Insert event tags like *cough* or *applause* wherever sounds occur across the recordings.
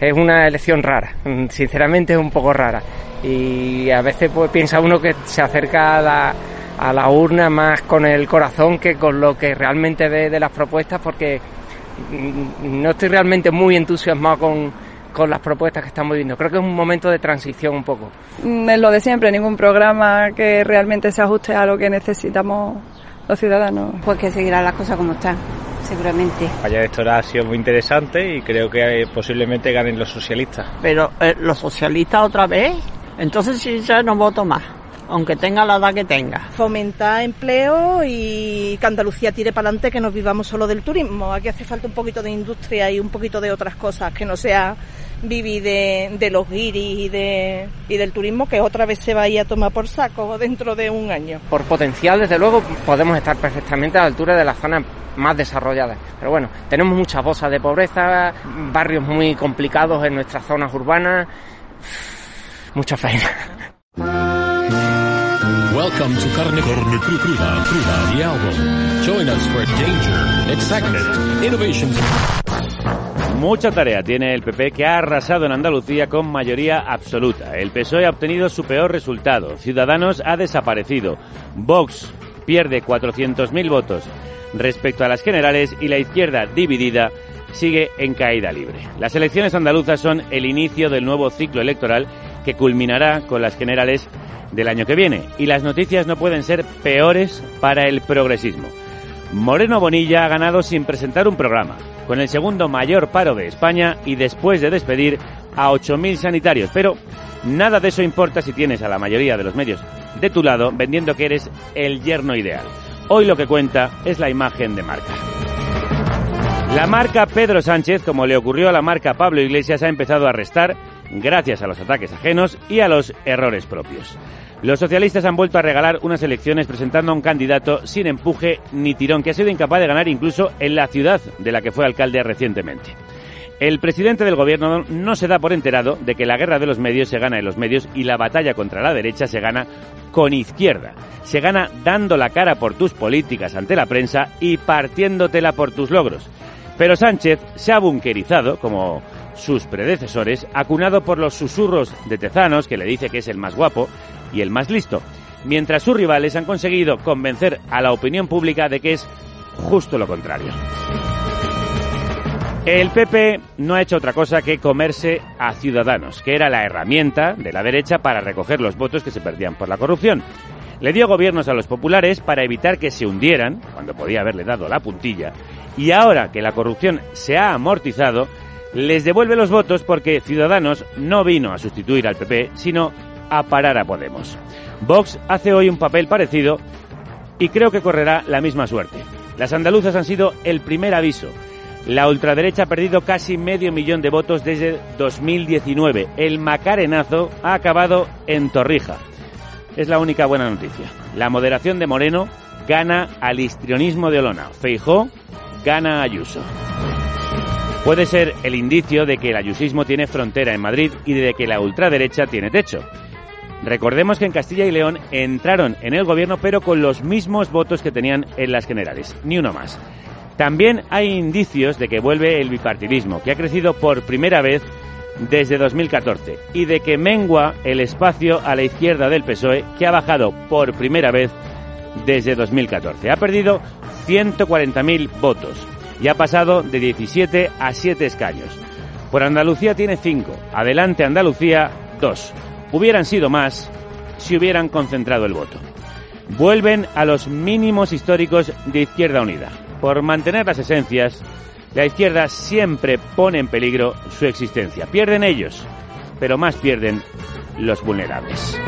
Es una elección rara, sinceramente es un poco rara. Y a veces pues piensa uno que se acerca a la, a la urna más con el corazón que con lo que realmente ve de las propuestas porque no estoy realmente muy entusiasmado con, con las propuestas que estamos viendo. Creo que es un momento de transición un poco. Mm, Es lo de siempre, ningún programa que realmente se ajuste a lo que necesitamos los ciudadanos. Pues que seguirán las cosas como están, seguramente. Vaya electoral ha sido muy interesante y creo que eh, posiblemente ganen los socialistas. Pero eh, los socialistas otra vez, entonces sí ya no voto más, aunque tenga la edad que tenga. Fomentar empleo y que Andalucía tire para adelante, que nos vivamos solo del turismo. Aquí hace falta un poquito de industria y un poquito de otras cosas, que no sea vivir de, de los guiris y, de, y del turismo, que otra vez se va a ir a tomar por saco dentro de un año. Por potencial, desde luego, podemos estar perfectamente a la altura de las zonas más desarrolladas. Pero bueno, tenemos muchas bolsas de pobreza, barrios muy complicados en nuestras zonas urbanas, mucha faena. Welcome to Carne, Carne Cru- Cruda, Cruda, the album. Join us for danger, excitement, innovation. Mucha tarea tiene el PP que ha arrasado en Andalucía con mayoría absoluta. El PSOE ha obtenido su peor resultado. Ciudadanos ha desaparecido. Vox pierde 400.000 votos respecto a las generales y la izquierda dividida sigue en caída libre. Las elecciones andaluzas son el inicio del nuevo ciclo electoral que culminará con las generales del año que viene. Y las noticias no pueden ser peores para el progresismo. Moreno Bonilla ha ganado sin presentar un programa, con el segundo mayor paro de España y después de despedir a 8.000 sanitarios. Pero nada de eso importa si tienes a la mayoría de los medios de tu lado vendiendo que eres el yerno ideal. Hoy lo que cuenta es la imagen de marca. La marca Pedro Sánchez, como le ocurrió a la marca Pablo Iglesias, ha empezado a restar gracias a los ataques ajenos y a los errores propios. Los socialistas han vuelto a regalar unas elecciones presentando a un candidato sin empuje ni tirón, que ha sido incapaz de ganar incluso en la ciudad de la que fue alcalde recientemente. El presidente del gobierno no se da por enterado de que la guerra de los medios se gana en los medios y la batalla contra la derecha se gana con izquierda. Se gana dando la cara por tus políticas ante la prensa y partiéndotela por tus logros. Pero Sánchez se ha bunkerizado, como sus predecesores, acunado por los susurros de Tezanos, que le dice que es el más guapo y el más listo, mientras sus rivales han conseguido convencer a la opinión pública de que es justo lo contrario. El PP no ha hecho otra cosa que comerse a Ciudadanos, que era la herramienta de la derecha para recoger los votos que se perdían por la corrupción. Le dio gobiernos a los populares para evitar que se hundieran, cuando podía haberle dado la puntilla, y ahora que la corrupción se ha amortizado, les devuelve los votos porque Ciudadanos no vino a sustituir al PP, sino a parar a Podemos. Vox hace hoy un papel parecido y creo que correrá la misma suerte. Las andaluzas han sido el primer aviso. La ultraderecha ha perdido casi medio millón de votos desde 2019. El macarenazo ha acabado en Torrija. Es la única buena noticia. La moderación de Moreno gana al histrionismo de Olona. Feijó gana a Ayuso. Puede ser el indicio de que el ayusismo tiene frontera en Madrid y de que la ultraderecha tiene techo. Recordemos que en Castilla y León entraron en el gobierno pero con los mismos votos que tenían en las generales, ni uno más. También hay indicios de que vuelve el bipartidismo, que ha crecido por primera vez desde 2014, y de que mengua el espacio a la izquierda del PSOE, que ha bajado por primera vez desde 2014. Ha perdido 140.000 votos y ha pasado de 17 a 7 escaños. Por Andalucía tiene 5, adelante Andalucía 2. Hubieran sido más si hubieran concentrado el voto. Vuelven a los mínimos históricos de Izquierda Unida. Por mantener las esencias, la izquierda siempre pone en peligro su existencia. Pierden ellos, pero más pierden los vulnerables.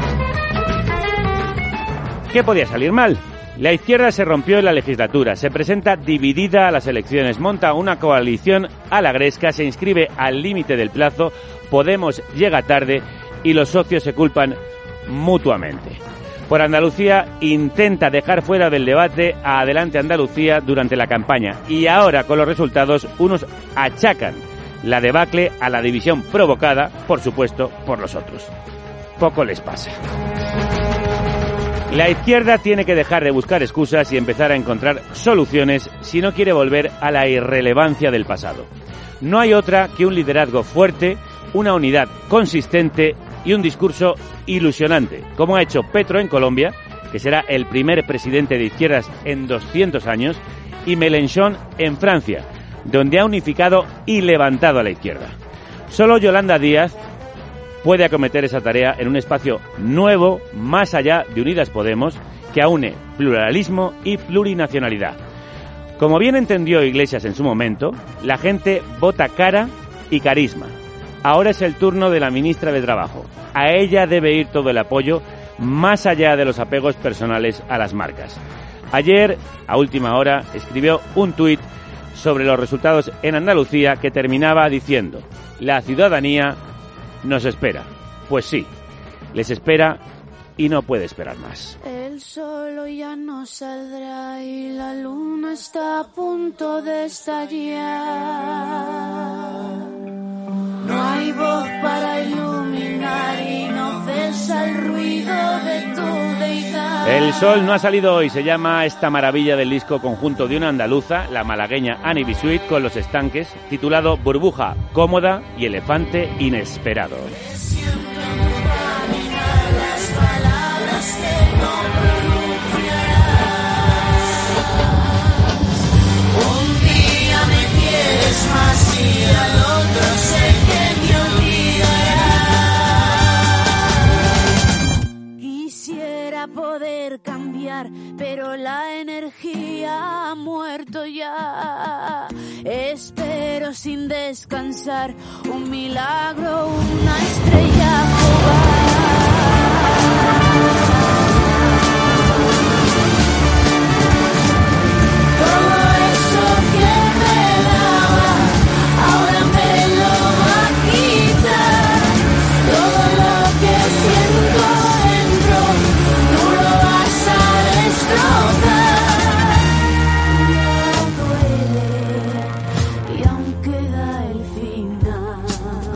¿Qué podía salir mal? La izquierda se rompió en la legislatura, se presenta dividida a las elecciones, monta una coalición a la gresca, se inscribe al límite del plazo, Podemos llega tarde y los socios se culpan mutuamente. Por Andalucía intenta dejar fuera del debate a Adelante Andalucía durante la campaña y ahora con los resultados unos achacan la debacle a la división provocada, por supuesto, por los otros. Poco les pasa. La izquierda tiene que dejar de buscar excusas y empezar a encontrar soluciones si no quiere volver a la irrelevancia del pasado. No hay otra que un liderazgo fuerte, una unidad consistente y un discurso ilusionante, como ha hecho Petro en Colombia, que será el primer presidente de izquierdas en 200 años, y Mélenchon en Francia, donde ha unificado y levantado a la izquierda. Solo Yolanda Díaz puede acometer esa tarea en un espacio nuevo, más allá de Unidas Podemos, que aúne pluralismo y plurinacionalidad. Como bien entendió Iglesias en su momento, la gente vota cara y carisma. Ahora es el turno de la ministra de Trabajo. A ella debe ir todo el apoyo, más allá de los apegos personales a las marcas. Ayer, a última hora, escribió un tuit sobre los resultados en Andalucía que terminaba diciendo, la ciudadanía nos espera. Pues sí, les espera y no puede esperar más. El sol ya no saldrá y la luna está a punto de estallar. No hay voz para iluminar y no cesa el ruido de tu deidad. El sol no ha salido hoy, se llama esta maravilla del disco conjunto de una andaluza, la malagueña Annie Bisuit, con los estanques, titulado Burbuja cómoda y elefante inesperado. Y al otro sé que me olvidarás. Quisiera poder cambiar, pero la energía ha muerto ya. Espero sin descansar un milagro, una estrella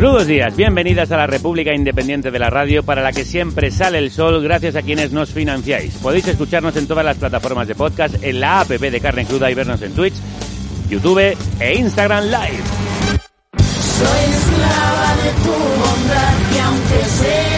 Crudos días, bienvenidas a la República Independiente de la Radio para la que siempre sale el sol gracias a quienes nos financiáis. Podéis escucharnos en todas las plataformas de podcast, en la app de Carne Cruda y vernos en Twitch, YouTube e Instagram Live. Soy esclava de tu bondad, que aunque sea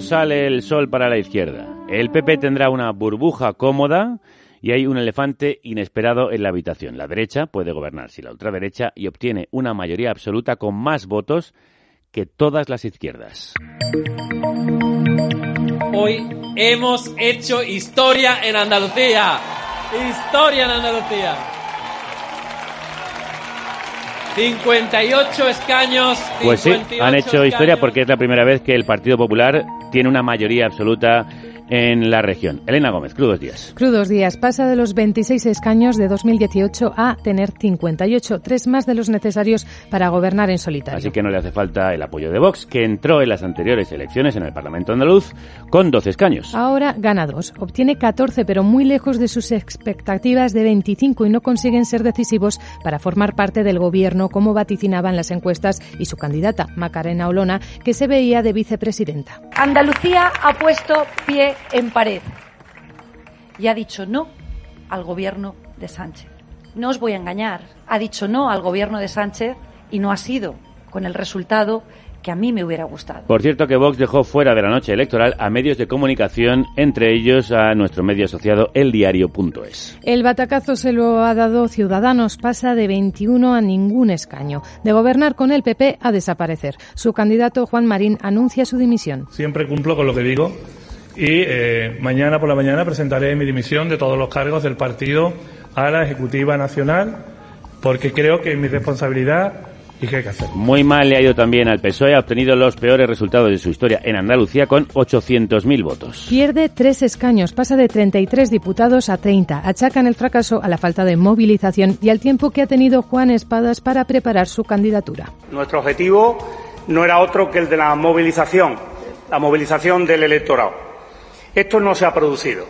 Sale el sol para la izquierda. El PP tendrá una burbuja cómoda y hay un elefante inesperado en la habitación. La derecha puede gobernar si la ultraderecha y obtiene una mayoría absoluta con más votos que todas las izquierdas. Hoy hemos hecho historia en Andalucía. Historia en Andalucía. 58 escaños. Pues sí, 58 han hecho historia porque es la primera vez que el Partido Popular tiene una mayoría absoluta en la región. Elena Gómez, crudos días. Crudos días. Pasa de los 26 escaños de 2018 a tener 58, tres más de los necesarios para gobernar en solitario. Así que no le hace falta el apoyo de Vox, que entró en las anteriores elecciones en el Parlamento andaluz con 12 escaños. Ahora gana dos. Obtiene 14, pero muy lejos de sus expectativas de 25 y no consiguen ser decisivos para formar parte del gobierno, como vaticinaban las encuestas y su candidata, Macarena Olona, que se veía de vicepresidenta. Andalucía ha puesto pie en pared y ha dicho no al gobierno de Sánchez. No os voy a engañar, ha dicho no al gobierno de Sánchez y no ha sido con el resultado que a mí me hubiera gustado. Por cierto que Vox dejó fuera de la noche electoral a medios de comunicación, entre ellos a nuestro medio asociado eldiario.es. El batacazo se lo ha dado Ciudadanos, pasa de 21 a ningún escaño. De gobernar con el PP a desaparecer. Su candidato Juan Marín anuncia su dimisión. Siempre cumplo con lo que digo y eh, mañana por la mañana presentaré mi dimisión de todos los cargos del partido a la Ejecutiva Nacional porque creo que es mi responsabilidad y que hay que hacerlo. Muy mal le ha ido también al PSOE, ha obtenido los peores resultados de su historia en Andalucía con 800.000 votos. Pierde tres escaños, pasa de 33 diputados a 30. Achacan el fracaso a la falta de movilización y al tiempo que ha tenido Juan Espadas para preparar su candidatura. Nuestro objetivo no era otro que el de la movilización, la movilización del electorado. Esto no se ha producido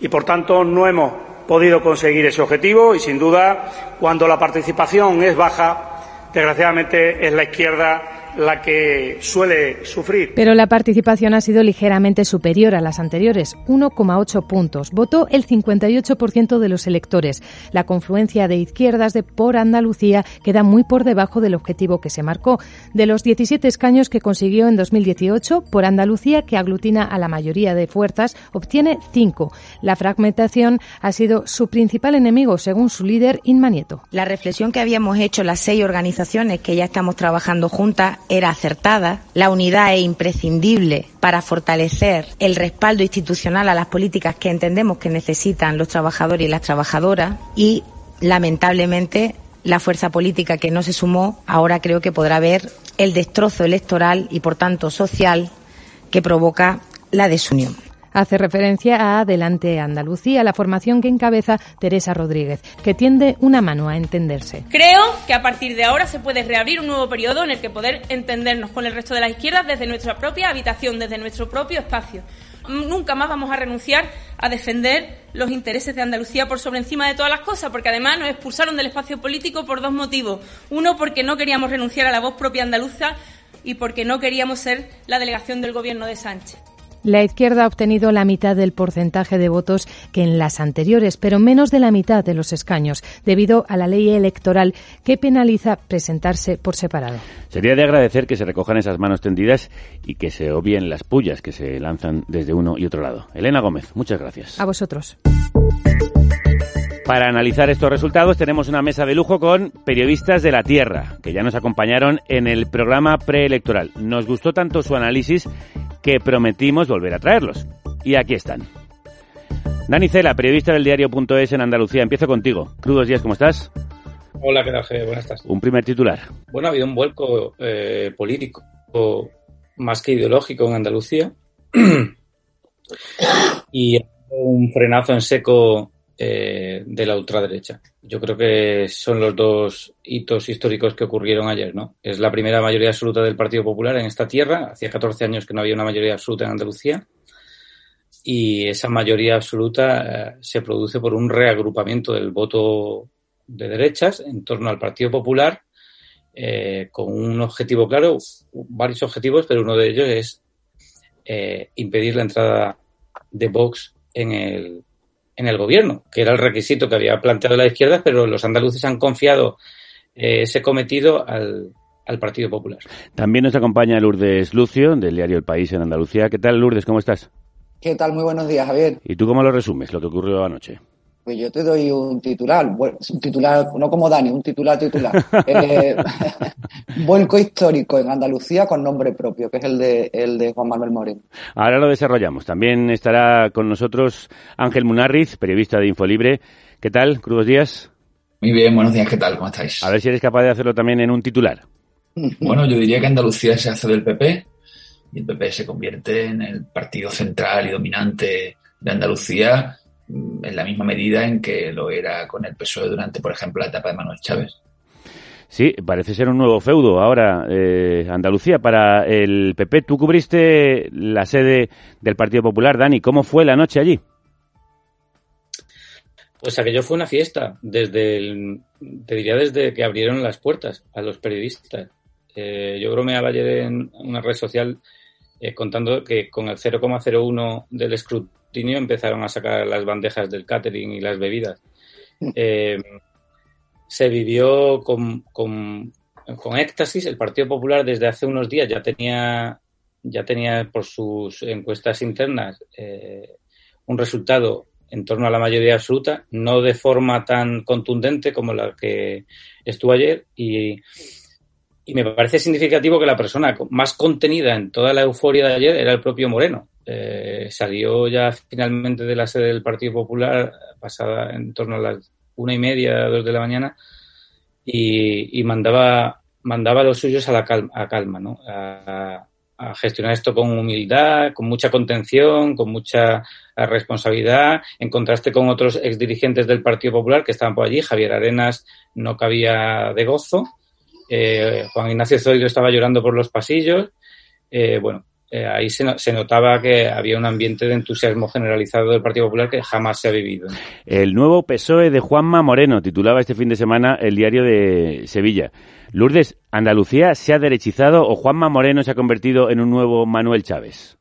y, por tanto, no hemos podido conseguir ese objetivo y, sin duda, cuando la participación es baja, desgraciadamente es la izquierda la que suele sufrir. Pero la participación ha sido ligeramente superior a las anteriores, 1,8 puntos. Votó el 58% de los electores. La confluencia de izquierdas de por Andalucía queda muy por debajo del objetivo que se marcó. De los 17 escaños que consiguió en 2018, por Andalucía, que aglutina a la mayoría de fuerzas, obtiene 5. La fragmentación ha sido su principal enemigo, según su líder, Inma Nieto. La reflexión que habíamos hecho las seis organizaciones que ya estamos trabajando juntas era acertada. La unidad es imprescindible para fortalecer el respaldo institucional a las políticas que entendemos que necesitan los trabajadores y las trabajadoras y, lamentablemente, la fuerza política que no se sumó ahora creo que podrá ver el destrozo electoral y, por tanto, social que provoca la desunión. Hace referencia a Adelante Andalucía, la formación que encabeza Teresa Rodríguez, que tiende una mano a entenderse. Creo que a partir de ahora se puede reabrir un nuevo periodo en el que poder entendernos con el resto de las izquierdas desde nuestra propia habitación, desde nuestro propio espacio. Nunca más vamos a renunciar a defender los intereses de Andalucía por sobre encima de todas las cosas, porque además nos expulsaron del espacio político por dos motivos. Uno, porque no queríamos renunciar a la voz propia andaluza y porque no queríamos ser la delegación del gobierno de Sánchez. La izquierda ha obtenido la mitad del porcentaje de votos que en las anteriores, pero menos de la mitad de los escaños, debido a la ley electoral que penaliza presentarse por separado. Sería de agradecer que se recojan esas manos tendidas y que se obvien las pullas que se lanzan desde uno y otro lado. Elena Gómez, muchas gracias. A vosotros. Para analizar estos resultados tenemos una mesa de lujo con periodistas de la Tierra, que ya nos acompañaron en el programa preelectoral. Nos gustó tanto su análisis que prometimos volver a traerlos. Y aquí están. Dani Cela, periodista del diario.es en Andalucía. Empiezo contigo. Crudos días, ¿cómo estás? Hola, ¿qué tal, Javier? Buenas tardes. Un primer titular. Bueno, ha habido un vuelco eh, político más que ideológico en Andalucía *clears throat* y un frenazo en seco eh, de la ultraderecha. Yo creo que son los dos hitos históricos que ocurrieron ayer, ¿no? Es la primera mayoría absoluta del Partido Popular en esta tierra. Hacía 14 años que no había una mayoría absoluta en Andalucía. Y esa mayoría absoluta eh, se produce por un reagrupamiento del voto de derechas en torno al Partido Popular eh, con un objetivo claro, varios objetivos, pero uno de ellos es eh, impedir la entrada de Vox en el, en el gobierno, que era el requisito que había planteado la izquierda, pero los andaluces han confiado eh, ese cometido al, al Partido Popular. También nos acompaña Lourdes Lucio, del diario El País en Andalucía. ¿Qué tal, Lourdes? ¿Cómo estás? ¿Qué tal? Muy buenos días, Javier. ¿Y tú cómo lo resumes, lo que ocurrió anoche? Pues yo te doy un titular, un titular, no como Dani, un titular titular. eh, *laughs* vuelco histórico en Andalucía con nombre propio, que es el de, el de Juan Manuel Moreno. Ahora lo desarrollamos. También estará con nosotros Ángel Munarriz, periodista de Infolibre. ¿Qué tal? Crudos días. Muy bien, buenos días, ¿qué tal? ¿Cómo estáis? A ver si eres capaz de hacerlo también en un titular. *laughs* Bueno, yo diría que Andalucía se hace del PP y el PP se convierte en el partido central y dominante de Andalucía en la misma medida en que lo era con el PSOE durante, por ejemplo, la etapa de Manuel Chávez. Sí, parece ser un nuevo feudo ahora eh, Andalucía para el PP. Tú cubriste la sede del Partido Popular, Dani. ¿Cómo fue la noche allí? Pues aquello fue una fiesta, desde el- te diría desde que abrieron las puertas a los periodistas. Eh, yo bromeaba ayer en una red social eh, contando que con el 0,01 del escrutinio empezaron a sacar las bandejas del catering y las bebidas. Eh, se vivió con, con, con éxtasis. El Partido Popular desde hace unos días ya tenía, ya tenía por sus encuestas internas eh, un resultado en torno a la mayoría absoluta, no de forma tan contundente como la que estuvo ayer. Y, y me parece significativo que la persona más contenida en toda la euforia de ayer era el propio Moreno. Eh, salió ya finalmente de la sede del Partido Popular, pasada en torno a las una y media, dos de la mañana, y, y mandaba, mandaba a los suyos a la calma, a calma ¿no? A, a gestionar esto con humildad, con mucha contención, con mucha responsabilidad, en contraste con otros exdirigentes del Partido Popular que estaban por allí. Javier Arenas no cabía de gozo, eh, Juan Ignacio Zoido estaba llorando por los pasillos. Eh, bueno, eh, ahí se, no- se notaba que había un ambiente de entusiasmo generalizado del Partido Popular que jamás se ha vivido. El nuevo PSOE de Juanma Moreno, titulaba este fin de semana el diario de Sevilla. Lourdes, ¿Andalucía se ha derechizado o Juanma Moreno se ha convertido en un nuevo Manuel Chávez?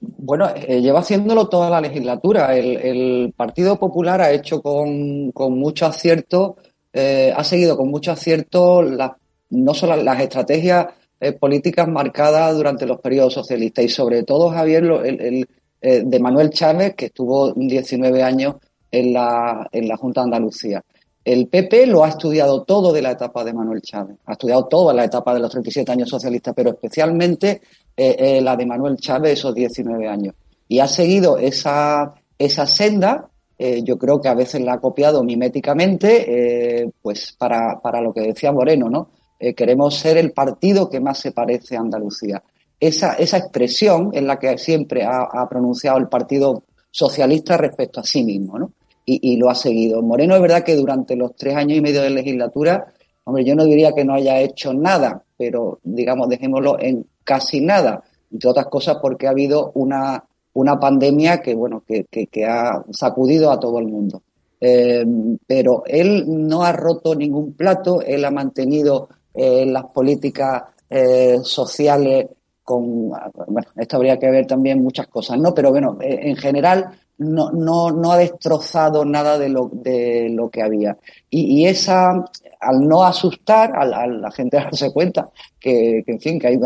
Bueno, eh, lleva haciéndolo toda la legislatura. El, el Partido Popular ha hecho con, con mucho acierto, eh, ha seguido con mucho acierto las- no solo las estrategias eh, políticas marcadas durante los periodos socialistas y sobre todo, Javier, el, eh, de Manuel Chávez, que estuvo 19 años en la, en la Junta de Andalucía. El PP lo ha estudiado todo de la etapa de Manuel Chávez, ha estudiado toda la etapa de los 37 años socialistas, pero especialmente eh, la de Manuel Chávez, esos 19 años. Y ha seguido esa, esa senda, yo creo que a veces la ha copiado miméticamente, pues para, para lo que decía Moreno, ¿no? Eh, queremos ser el partido que más se parece a Andalucía. Esa, esa expresión es la que siempre ha, pronunciado el Partido Socialista respecto a sí mismo, ¿no? Y, y lo ha seguido. Moreno es verdad que durante los tres años y medio de legislatura, hombre, yo no diría que no haya hecho nada, pero digamos, dejémoslo en casi nada, entre otras cosas porque ha habido una, una pandemia que, bueno, que, que, que ha sacudido a todo el mundo. Eh, pero él no ha roto ningún plato, él ha mantenido eh, las políticas eh, sociales con, bueno, esto habría que ver también muchas cosas, ¿no? Pero bueno, eh, en general no, no, no ha destrozado nada de lo, de lo que había. Y, y esa, al no asustar a la, a la gente *laughs* darse cuenta que, que, en fin, que hay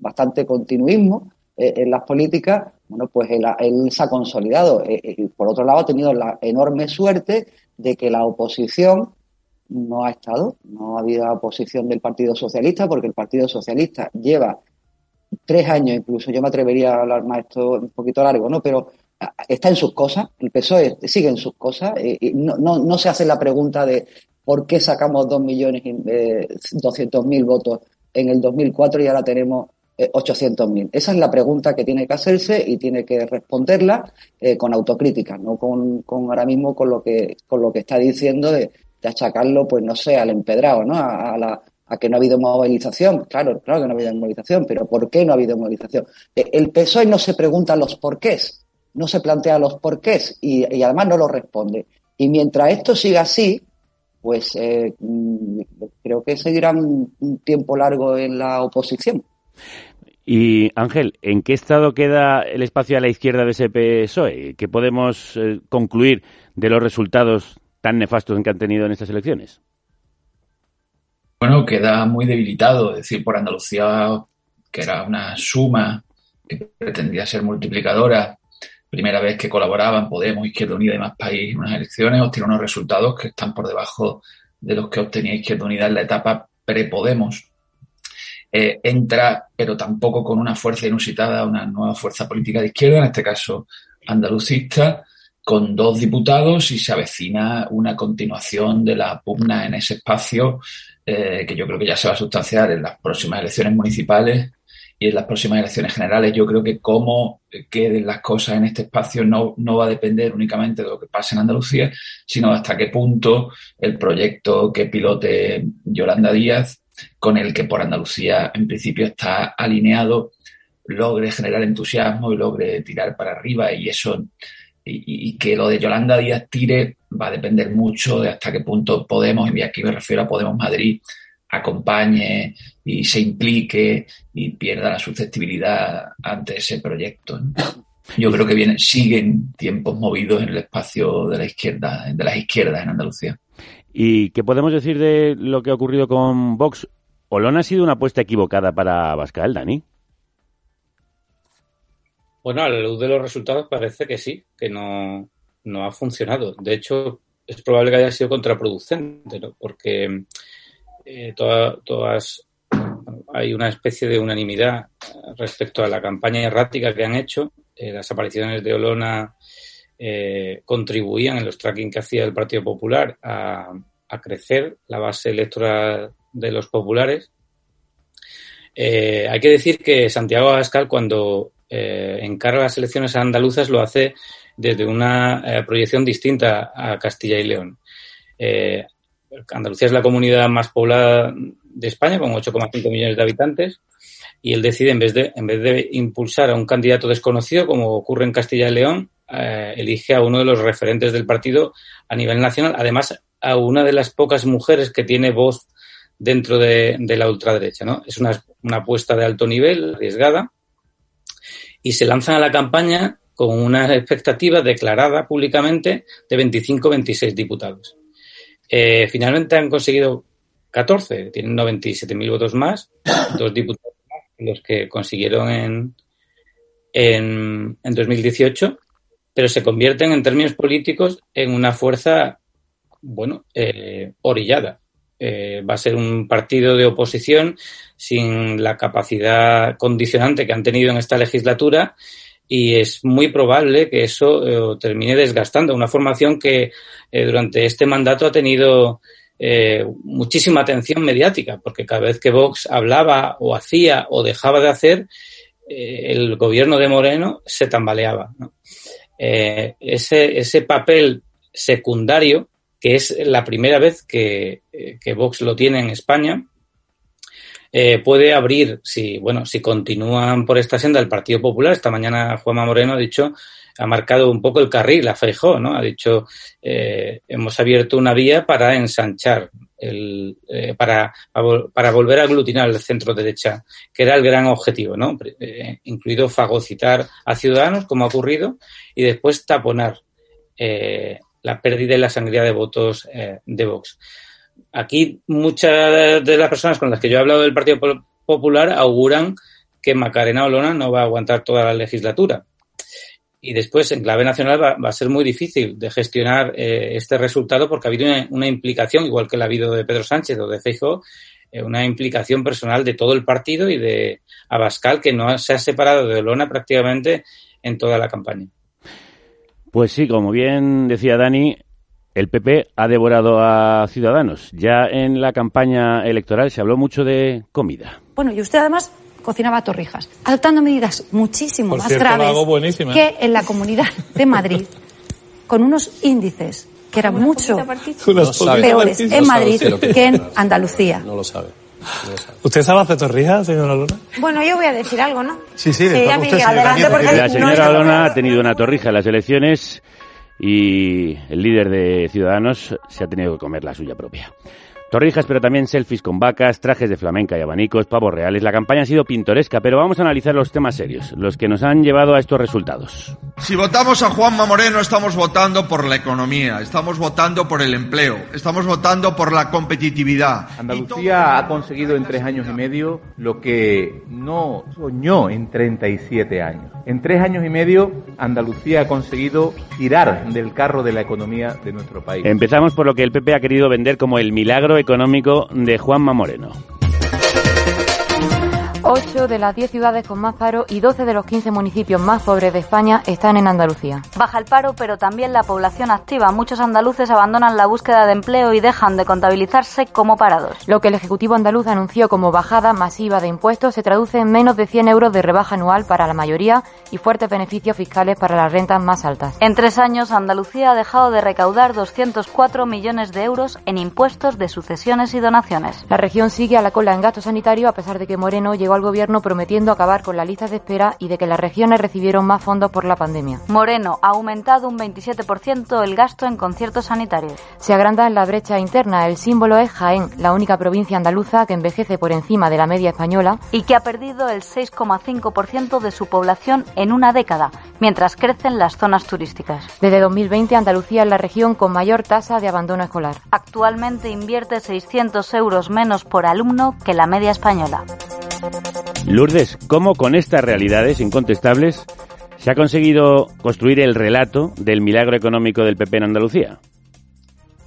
bastante continuismo eh, en las políticas, bueno, pues él, él se ha consolidado. Eh, eh, por otro lado, ha tenido la enorme suerte de que la oposición no ha estado, no ha habido oposición del Partido Socialista, porque el Partido Socialista lleva tres años incluso, yo me atrevería a hablar más esto un poquito largo, ¿no? Pero está en sus cosas, el PSOE sigue en sus cosas, eh, y no, no, no, se hace la pregunta de por qué sacamos dos millones doscientos mil votos en el 2004 y ahora tenemos eh, 800.000. Esa es la pregunta que tiene que hacerse y tiene que responderla eh, con autocrítica, no con, con, ahora mismo con lo que con lo que está diciendo de, de achacarlo, pues no sé, al empedrado, ¿no? A, la, a que no ha habido movilización. Claro, claro que no ha habido movilización, pero ¿por qué no ha habido movilización? El PSOE no se pregunta los porqués, no se plantea los porqués y, además no lo responde. Y mientras esto siga así, pues eh, creo que seguirán un tiempo largo en la oposición. Y Ángel, ¿en qué estado queda el espacio a la izquierda de ese PSOE? ¿Qué podemos eh, concluir de los resultados tan nefastos que han tenido en estas elecciones? Bueno, queda muy debilitado, es decir, por Andalucía, que era una suma que pretendía ser multiplicadora, primera vez que colaboraban Podemos, Izquierda Unida y Más País en unas elecciones, obtiene unos resultados que están por debajo de los que obtenía Izquierda Unida en la etapa pre-Podemos. Eh, entra, pero tampoco con una fuerza inusitada, una nueva fuerza política de izquierda, en este caso andalucista, con dos diputados y se avecina una continuación de la pugna en ese espacio eh, que yo creo que ya se va a sustanciar en las próximas elecciones municipales y en las próximas elecciones generales. Yo creo que cómo queden las cosas en este espacio no, no va a depender únicamente de lo que pase en Andalucía, sino hasta qué punto el proyecto que pilote Yolanda Díaz, con el que por Andalucía en principio está alineado, logre generar entusiasmo y logre tirar para arriba y eso y, que lo de Yolanda Díaz tire va a depender mucho de hasta qué punto Podemos, y aquí me refiero a Podemos Madrid, acompañe y se implique y pierda la susceptibilidad ante ese proyecto. Yo creo que viene, siguen tiempos movidos en el espacio de la izquierda, de las izquierdas en Andalucía. ¿Y qué podemos decir de lo que ha ocurrido con Vox? ¿Olona ha sido una apuesta equivocada para Bascal, Dani? Bueno, a la luz de los resultados parece que sí, que no, no ha funcionado. De hecho, es probable que haya sido contraproducente, ¿no? porque eh, toda- todas hay una especie de unanimidad respecto a la campaña errática que han hecho. Eh, las apariciones de Olona eh, contribuían en los tracking que hacía el Partido Popular a, a crecer la base electoral de los populares. Eh, hay que decir que Santiago Abascal, cuando eh, encarga las elecciones andaluzas, lo hace desde una eh, proyección distinta a Castilla y León. Eh, Andalucía es la comunidad más poblada de España, con 8,5 millones de habitantes, y él decide, en vez, de, en vez de impulsar a un candidato desconocido, como ocurre en Castilla y León, eh, elige a uno de los referentes del partido a nivel nacional, además a una de las pocas mujeres que tiene voz dentro de, de la ultraderecha. ¿no? Es una, una apuesta de alto nivel, arriesgada, y se lanzan a la campaña con una expectativa declarada públicamente de 25-26 diputados. Eh, finalmente han conseguido 14, tienen 97.000 votos más, dos *coughs* diputados más que los que consiguieron en, en, en 2018, pero se convierten en términos políticos en una fuerza, bueno, eh, orillada. Eh, va a ser un partido de oposición sin la capacidad condicionante que han tenido en esta legislatura y es muy probable que eso eh, termine desgastando una formación que eh, durante este mandato ha tenido eh, muchísima atención mediática, porque cada vez que Vox hablaba o hacía o dejaba de hacer, el gobierno de Moreno se tambaleaba. ese, ese papel secundario, que es la primera vez que, que Vox lo tiene en España, eh, puede abrir, si, bueno, si continúan por esta senda el Partido Popular, esta mañana Juanma Moreno ha dicho, ha marcado un poco el carril, a Feijó, ¿no? Ha dicho, eh, hemos abierto una vía para ensanchar, el, eh, para, para vol- para volver a aglutinar el centro derecha, que era el gran objetivo, ¿no? Eh, incluido fagocitar a Ciudadanos, como ha ocurrido, y después taponar eh, la pérdida y la sangría de votos eh, de Vox aquí muchas de las personas con las que yo he hablado del Partido Popular auguran que Macarena Olona no va a aguantar toda la legislatura. Y después, en clave nacional, va, a ser muy difícil de gestionar eh, este resultado porque ha habido una, una implicación, igual que la ha habido de Pedro Sánchez o de Feijóo, eh, una implicación personal de todo el partido y de Abascal, que no se ha separado de Olona prácticamente en toda la campaña. Pues sí, como bien decía Dani, el PP ha devorado a Ciudadanos. Ya en la campaña electoral se habló mucho de comida. Bueno, y usted además cocinaba torrijas, adoptando medidas muchísimo Por más cierto, graves que en la Comunidad de Madrid, con unos índices que eran mucho peores en Madrid que en Andalucía. No lo sabe. ¿Usted sabe hacer torrijas, señora Luna? Bueno, yo voy a decir algo, ¿no? Sí, sí, Sí, usted, adelante, porque. La señora Olona ha tenido una torrija en las elecciones y el líder de Ciudadanos se ha tenido que comer la suya propia. Torrijas, pero también selfies con vacas, trajes de flamenca y abanicos, pavos reales. La campaña ha sido pintoresca, pero vamos a analizar los temas serios, los que nos han llevado a estos resultados. Si votamos a Juanma Moreno estamos votando por la economía, estamos votando por el empleo, estamos votando por la competitividad. Andalucía ha conseguido en tres años y medio lo que no soñó en 37 años. En tres años y medio, Andalucía ha conseguido tirar del carro de la economía de nuestro país. Empezamos por lo que el PP ha querido vender como el milagro económico de Juanma Moreno. 8 de las 10 ciudades con más paro y 12 de los 15 municipios más pobres de España están en Andalucía. Baja el paro, pero también la población activa. Muchos andaluces abandonan la búsqueda de empleo y dejan de contabilizarse como parados. Lo que el Ejecutivo andaluz anunció como bajada masiva de impuestos se traduce en menos de 100 euros de rebaja anual para la mayoría y fuertes beneficios fiscales para las rentas más altas. En tres años, Andalucía ha dejado de recaudar 204 millones de euros en impuestos de sucesiones y donaciones. La región sigue a la cola en gasto sanitario a pesar de que Moreno llegó al gobierno prometiendo acabar con las listas de espera y de que las regiones recibieron más fondos por la pandemia. Moreno ha aumentado un 27% el gasto en conciertos sanitarios. Se agranda la brecha interna. El símbolo es Jaén, la única provincia andaluza que envejece por encima de la media española y que ha perdido el 6,5% de su población en una década, mientras crecen las zonas turísticas. Desde 2020 Andalucía es la región con mayor tasa de abandono escolar. Actualmente invierte 600 euros menos por alumno que la media española. Lourdes, ¿cómo con estas realidades incontestables se ha conseguido construir el relato del milagro económico del PP en Andalucía?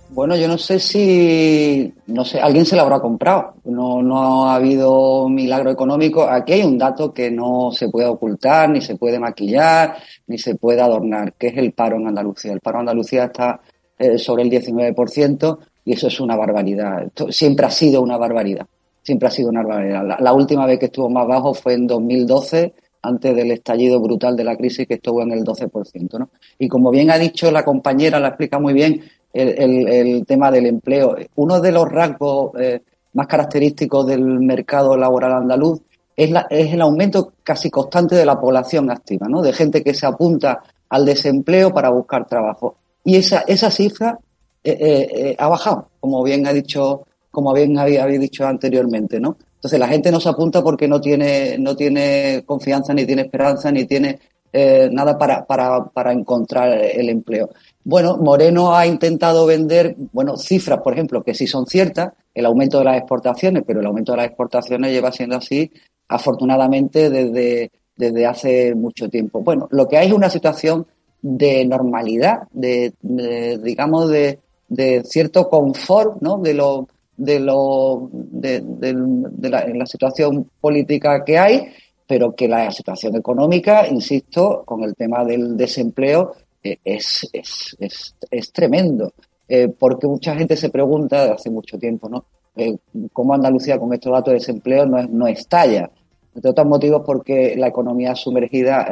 Bueno, yo no sé si, no sé, alguien se lo habrá comprado. No, no ha habido milagro económico. Aquí hay un dato que no se puede ocultar, ni se puede maquillar, ni se puede adornar, que es el paro en Andalucía. El paro en Andalucía está eh, sobre el 19% y eso es una barbaridad. Esto siempre ha sido una barbaridad. Siempre ha sido una barbaridad. La, última vez que estuvo más bajo fue en 2012, antes del estallido brutal de la crisis, que estuvo en el 12%. ¿no? Y como bien ha dicho la compañera, la explica muy bien, el tema del empleo. Uno de los rasgos eh, más característicos del mercado laboral andaluz es, la, es el aumento casi constante de la población activa, ¿no? De gente que se apunta al desempleo para buscar trabajo. Y esa, esa cifra eh, eh, ha bajado, como bien ha dicho, como bien había, había dicho anteriormente, ¿no? Entonces la gente no se apunta porque no tiene, no tiene confianza, ni tiene esperanza, ni tiene eh, nada para, para, para encontrar el empleo. Bueno, Moreno ha intentado vender, bueno, cifras, por ejemplo, que sí son ciertas, el aumento de las exportaciones, pero el aumento de las exportaciones lleva siendo así, afortunadamente, desde, desde hace mucho tiempo. Bueno, lo que hay es una situación de normalidad, de, de digamos, de, de, cierto confort, ¿no? De lo, de lo, de, de, la, la situación política que hay, pero que la situación económica, insisto, con el tema del desempleo, eh, es, es, es, es, tremendo. Eh, porque mucha gente se pregunta hace mucho tiempo, ¿no? Eh, ¿Cómo Andalucía con estos datos de desempleo no, no estalla? Entre otros motivos porque la economía sumergida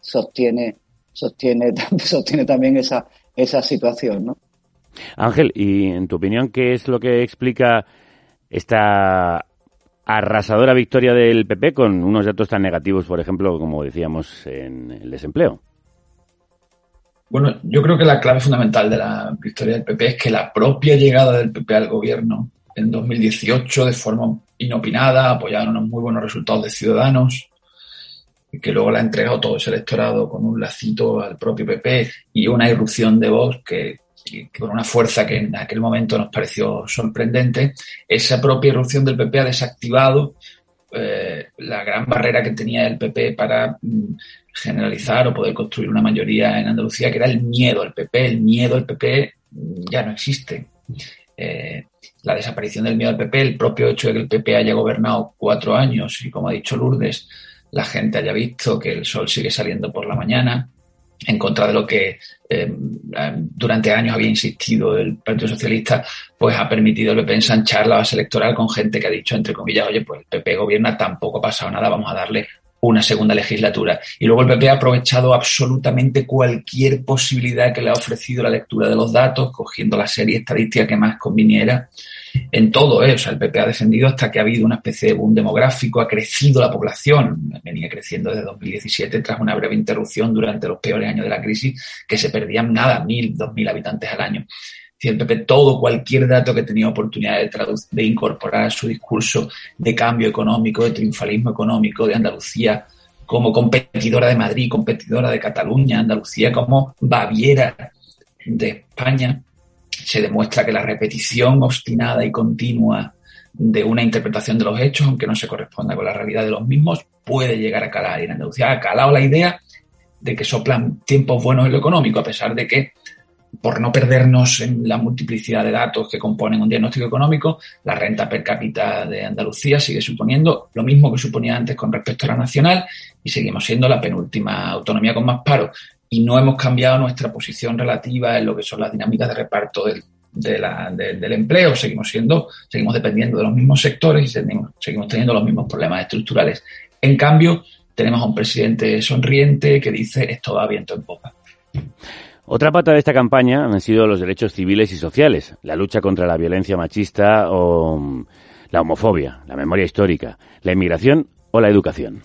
sostiene, sostiene, *laughs* sostiene también esa, esa situación, ¿no? Ángel, y en tu opinión, ¿qué es lo que explica esta arrasadora victoria del PP con unos datos tan negativos, por ejemplo, como decíamos, en el desempleo? Bueno, yo creo que la clave fundamental de la victoria del PP es que la propia llegada del PP al gobierno en 2018 de forma inopinada, apoyada en unos muy buenos resultados de Ciudadanos, que luego le ha entregado todo ese electorado con un lacito al propio PP y una irrupción de voz que, con una fuerza que en aquel momento nos pareció sorprendente, esa propia irrupción del PP ha desactivado eh, la gran barrera que tenía el PP para mm, generalizar o poder construir una mayoría en Andalucía, que era el miedo al PP. El miedo al PP ya no existe. Eh, la desaparición del miedo al PP, el propio hecho de que el PP haya gobernado cuatro años y, como ha dicho Lourdes, la gente haya visto que el sol sigue saliendo por la mañana, en contra de lo que eh, durante años había insistido el Partido Socialista, pues ha permitido el PP ensanchar la base electoral con gente que ha dicho, entre comillas, oye, pues el PP gobierna, tampoco ha pasado nada, vamos a darle una segunda legislatura. Y luego el PP ha aprovechado absolutamente cualquier posibilidad que le ha ofrecido la lectura de los datos, cogiendo la serie estadística que más conviniera en todo. ¿eh? O sea, el PP ha defendido hasta que ha habido una especie de boom demográfico, ha crecido la población, venía creciendo desde 2017 tras una breve interrupción durante los peores años de la crisis, que se perdían nada, mil, dos mil habitantes al año. Si el PP todo, cualquier dato que tenía oportunidad de, de incorporar a su discurso de cambio económico, de triunfalismo económico de Andalucía como competidora de Madrid, competidora de Cataluña, Andalucía como Baviera de España, se demuestra que la repetición obstinada y continua de una interpretación de los hechos, aunque no se corresponda con la realidad de los mismos, puede llegar a calar. Y en Andalucía ha calado la idea de que soplan tiempos buenos en lo económico, a pesar de que por no perdernos en la multiplicidad de datos que componen un diagnóstico económico, la renta per cápita de Andalucía sigue suponiendo lo mismo que suponía antes con respecto a la nacional y seguimos siendo la penúltima autonomía con más paro. Y no hemos cambiado nuestra posición relativa en lo que son las dinámicas de reparto del, de la- de- del empleo. Seguimos siendo, seguimos dependiendo de los mismos sectores y seguimos, seguimos teniendo los mismos problemas estructurales. En cambio, tenemos a un presidente sonriente que dice esto va viento en popa. Otra pata de esta campaña han sido los derechos civiles y sociales, la lucha contra la violencia machista o mm, la homofobia, la memoria histórica, la inmigración o la educación.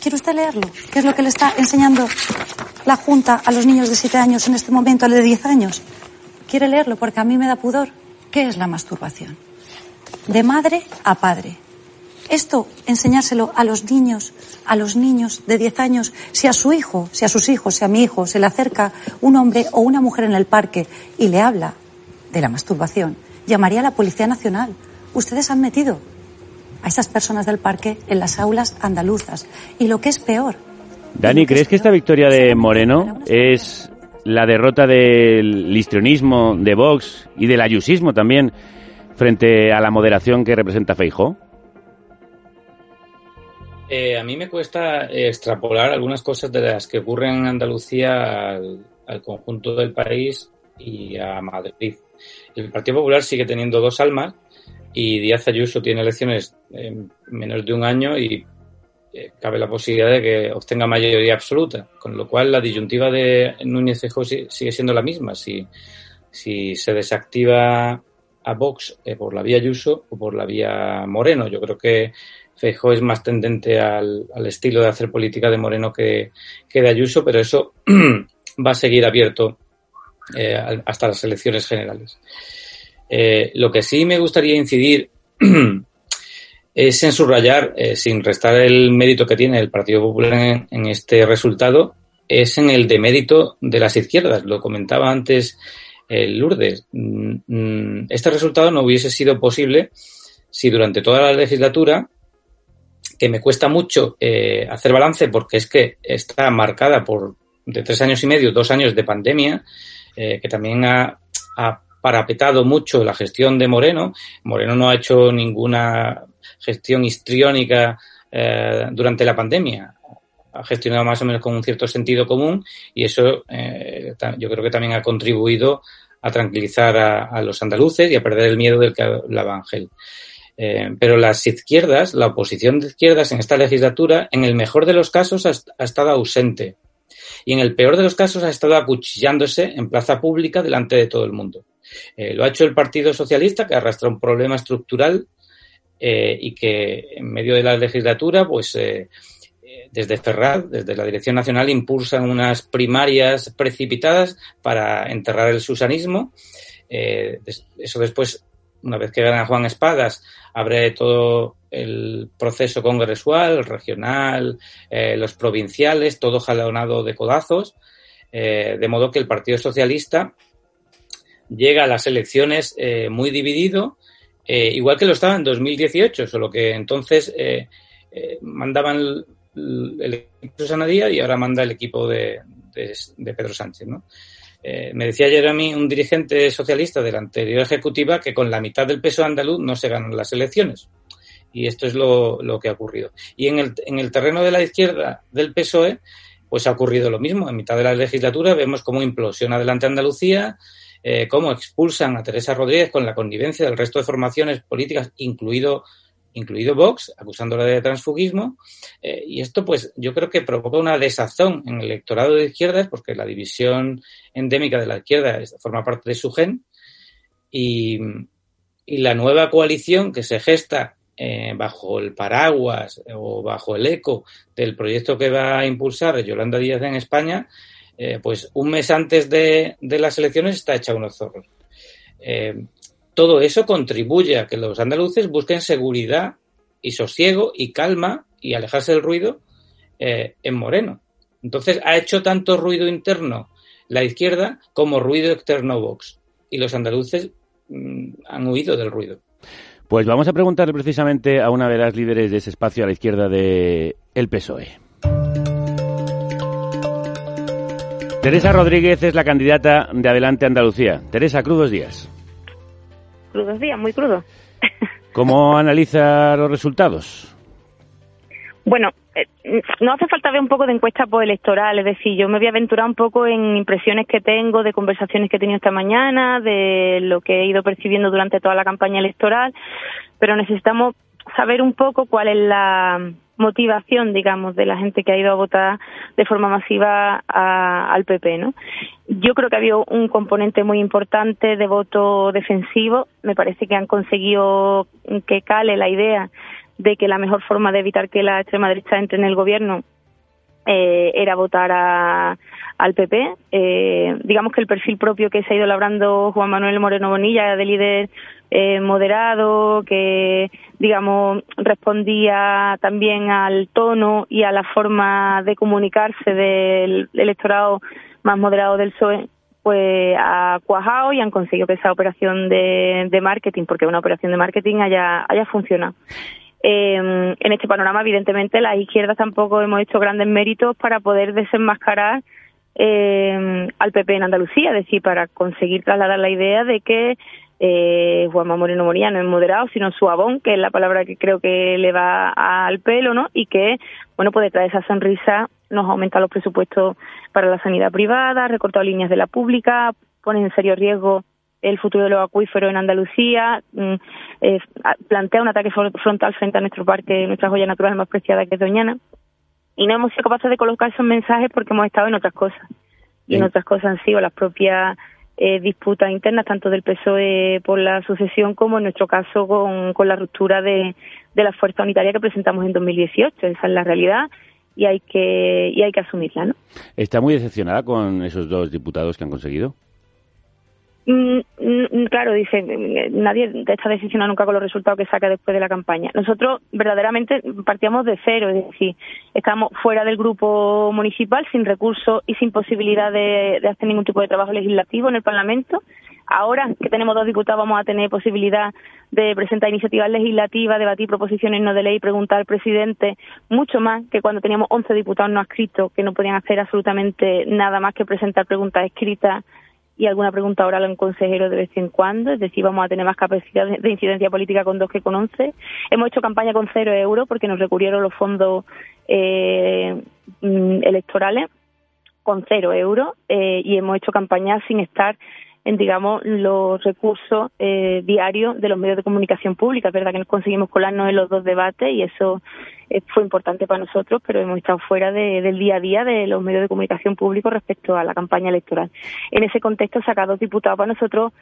¿Quiere usted leerlo? ¿Qué es lo que le está enseñando la Junta a los niños de 7 años en este momento, al de 10 años? ¿Quiere leerlo? Porque a mí me da pudor. ¿Qué es la masturbación? De madre a padre. Esto, enseñárselo a los niños, a los niños de 10 años, si a su hijo, si a sus hijos, si a mi hijo se le acerca un hombre o una mujer en el parque y le habla de la masturbación, llamaría a la Policía Nacional. Ustedes han metido a esas personas del parque en las aulas andaluzas. Y lo que es peor, Dani, ¿crees que esta victoria de Moreno es la derrota del histrionismo de Vox y del ayusismo también frente a la moderación que representa Feijó? Eh, a mí me cuesta eh, extrapolar algunas cosas de las que ocurren en Andalucía al, al conjunto del país y a Madrid. El Partido Popular sigue teniendo dos almas y Díaz Ayuso tiene elecciones en menos de un año y cabe la posibilidad de que obtenga mayoría absoluta, con lo cual la disyuntiva de Núñez Feijóo si- sigue siendo la misma. Si, si se desactiva a Vox eh, por la vía Ayuso o por la vía Moreno. Yo creo que Feijóo es más tendente al, estilo de hacer política de Moreno que, de Ayuso, pero eso *clears throat* va a seguir abierto eh, hasta las elecciones generales. Eh, lo que sí me gustaría incidir *clears throat* es en subrayar, eh, sin restar el mérito que tiene el Partido Popular en, este resultado, es en el demérito de las izquierdas. Lo comentaba antes eh, Lourdes. Mm, mm, Este resultado no hubiese sido posible si durante toda la legislatura, que me cuesta mucho eh, hacer balance porque es que está marcada por de tres años y medio, dos años de pandemia, eh, que también ha parapetado mucho la gestión de Moreno. Moreno no ha hecho ninguna gestión histriónica eh, durante la pandemia. Ha gestionado más o menos con un cierto sentido común y eso eh, yo creo que también ha contribuido a tranquilizar a, los andaluces y a perder el miedo del que hablaba Ángel. Eh, pero las izquierdas, la oposición de izquierdas en esta legislatura, en el mejor de los casos ha, est- ha estado ausente y en el peor de los casos ha estado acuchillándose en plaza pública delante de todo el mundo. Lo ha hecho el Partido Socialista, que arrastra un problema estructural eh, y que en medio de la legislatura, pues eh, eh, desde Ferraz, desde la Dirección Nacional, impulsan unas primarias precipitadas para enterrar el susanismo. Eso después, una vez que gana Juan Espadas, abre todo el proceso congresual, regional, los provinciales, todo jalonado de codazos, de modo que el Partido Socialista llega a las elecciones muy dividido, eh, igual que lo estaba en 2018, solo que entonces eh, eh, mandaban el, equipo de Susana Díaz y ahora manda el equipo de, de- Pedro Sánchez, ¿no? Eh, me decía ayer a mí un dirigente socialista de la anterior ejecutiva que con la mitad del peso andaluz no se ganan las elecciones. Y esto es lo, lo que ha ocurrido. Y en el, en el terreno de la izquierda del PSOE, pues ha ocurrido lo mismo. En mitad de la legislatura vemos cómo implosiona adelante Andalucía, eh, cómo expulsan a Teresa Rodríguez con la connivencia del resto de formaciones políticas, incluido, incluido Vox, acusándola de transfugismo. Eh, y esto, pues, yo creo que provoca una desazón en el electorado de izquierdas, porque la división endémica de la izquierda forma parte de su gen. Y, y la nueva coalición que se gesta eh, bajo el paraguas o bajo el eco del proyecto que va a impulsar Yolanda Díaz en España, eh, pues un mes antes de, las elecciones está hecha unos zorros. Eh, todo eso contribuye a que los andaluces busquen seguridad y sosiego y calma y alejarse del ruido eh, en Moreno. Entonces ha hecho tanto ruido interno la izquierda como ruido externo Vox. Y los andaluces mm, han huido del ruido. Pues vamos a preguntarle precisamente a una de las líderes de ese espacio a la izquierda de PSOE. Teresa Rodríguez es la candidata de Adelante Andalucía. Teresa, crudos días. Crudos días, muy crudos. *laughs* ¿Cómo analiza los resultados? Bueno, eh, no hace falta ver un poco de encuesta postelectoral, es decir, yo me voy a aventurar un poco en impresiones que tengo, de conversaciones que he tenido esta mañana, de lo que he ido percibiendo durante toda la campaña electoral, pero necesitamos saber un poco cuál es la motivación, digamos, de la gente que ha ido a votar de forma masiva a- al PP, ¿no? Yo creo que ha habido un componente muy importante de voto defensivo. Me parece que han conseguido que cale la idea de que la mejor forma de evitar que la extrema derecha entre en el gobierno eh, era votar a- al PP. Eh, digamos que el perfil propio que se ha ido labrando Juan Manuel Moreno Bonilla de líder eh, moderado, que digamos respondía también al tono y a la forma de comunicarse del electorado más moderado del PSOE, pues ha cuajado y han conseguido que esa operación de, de marketing, porque una operación de marketing haya, haya funcionado. Eh, en este panorama, evidentemente, las izquierdas tampoco hemos hecho grandes méritos para poder desenmascarar eh, al PP en Andalucía, es decir, para conseguir trasladar la idea de que eh, Juanma Moreno Moría no es moderado, sino suavón, que es la palabra que creo que le va al pelo, ¿no? Y que, bueno, puede traer esa sonrisa, nos aumenta los presupuestos para la sanidad privada, recortado líneas de la pública, pone en serio riesgo el futuro de los acuíferos en Andalucía, eh, plantea un ataque fro- frontal frente a nuestro parque, nuestra joya natural más preciada que es Doñana. Y no hemos sido capaces de colocar esos mensajes porque hemos estado en otras cosas. Y en otras cosas han sido las propias eh, disputas internas, tanto del PSOE por la sucesión como en nuestro caso con, con la ruptura de, de la fuerza unitaria que presentamos en 2018. Esa es la realidad y hay que, y hay que asumirla, ¿no? ¿Está muy decepcionada con esos dos diputados que han conseguido? Mm, mm, Claro, dice, mm, nadie está decepcionado nunca con los resultados que saca después de la campaña. Nosotros verdaderamente partíamos de cero, es decir, estamos fuera del grupo municipal, sin recursos y sin posibilidad de, de hacer ningún tipo de trabajo legislativo en el Parlamento. Ahora que tenemos dos diputados vamos a tener posibilidad de presentar iniciativas legislativas, debatir proposiciones no de ley, preguntar al presidente, mucho más que cuando teníamos 11 diputados no adscritos que no podían hacer absolutamente nada más que presentar preguntas escritas y alguna pregunta oral a un consejero de vez en cuando, es decir, vamos a tener más capacidad de, de incidencia política con dos que con once. Hemos hecho campaña con cero euros porque nos recurrieron los fondos eh, mm, electorales con cero euros eh, y hemos hecho campaña sin estar en, digamos, los recursos eh, diarios de los medios de comunicación pública. Es verdad que nos conseguimos colarnos en los dos debates y eso eh, fue importante para nosotros, pero hemos estado fuera de- del día a día de los medios de comunicación públicos respecto a la campaña electoral. En ese contexto, sacar dos diputados para nosotros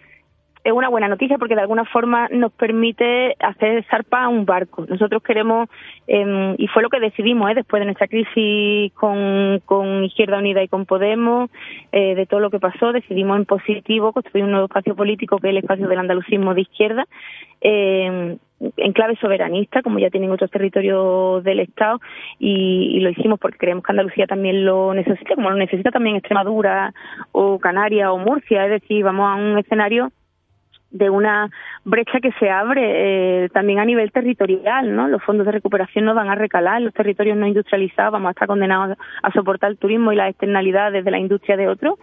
es una buena noticia porque de alguna forma nos permite hacer zarpa a un barco. Nosotros queremos, eh, y fue lo que decidimos ¿eh? después de nuestra crisis con, con Izquierda Unida y con Podemos, eh, de todo lo que pasó, decidimos en positivo construir un nuevo espacio político que es el espacio del andalucismo de izquierda. eh, en clave soberanista, como ya tienen otros territorios del Estado, y, y lo hicimos porque creemos que Andalucía también lo necesita, como lo necesita también Extremadura o Canarias o Murcia, es decir, vamos a un escenario de una brecha que se abre eh, también a nivel territorial, ¿no? Los fondos de recuperación no van a recalar, los territorios no industrializados vamos a estar condenados a soportar el turismo y las externalidades de la industria de otros,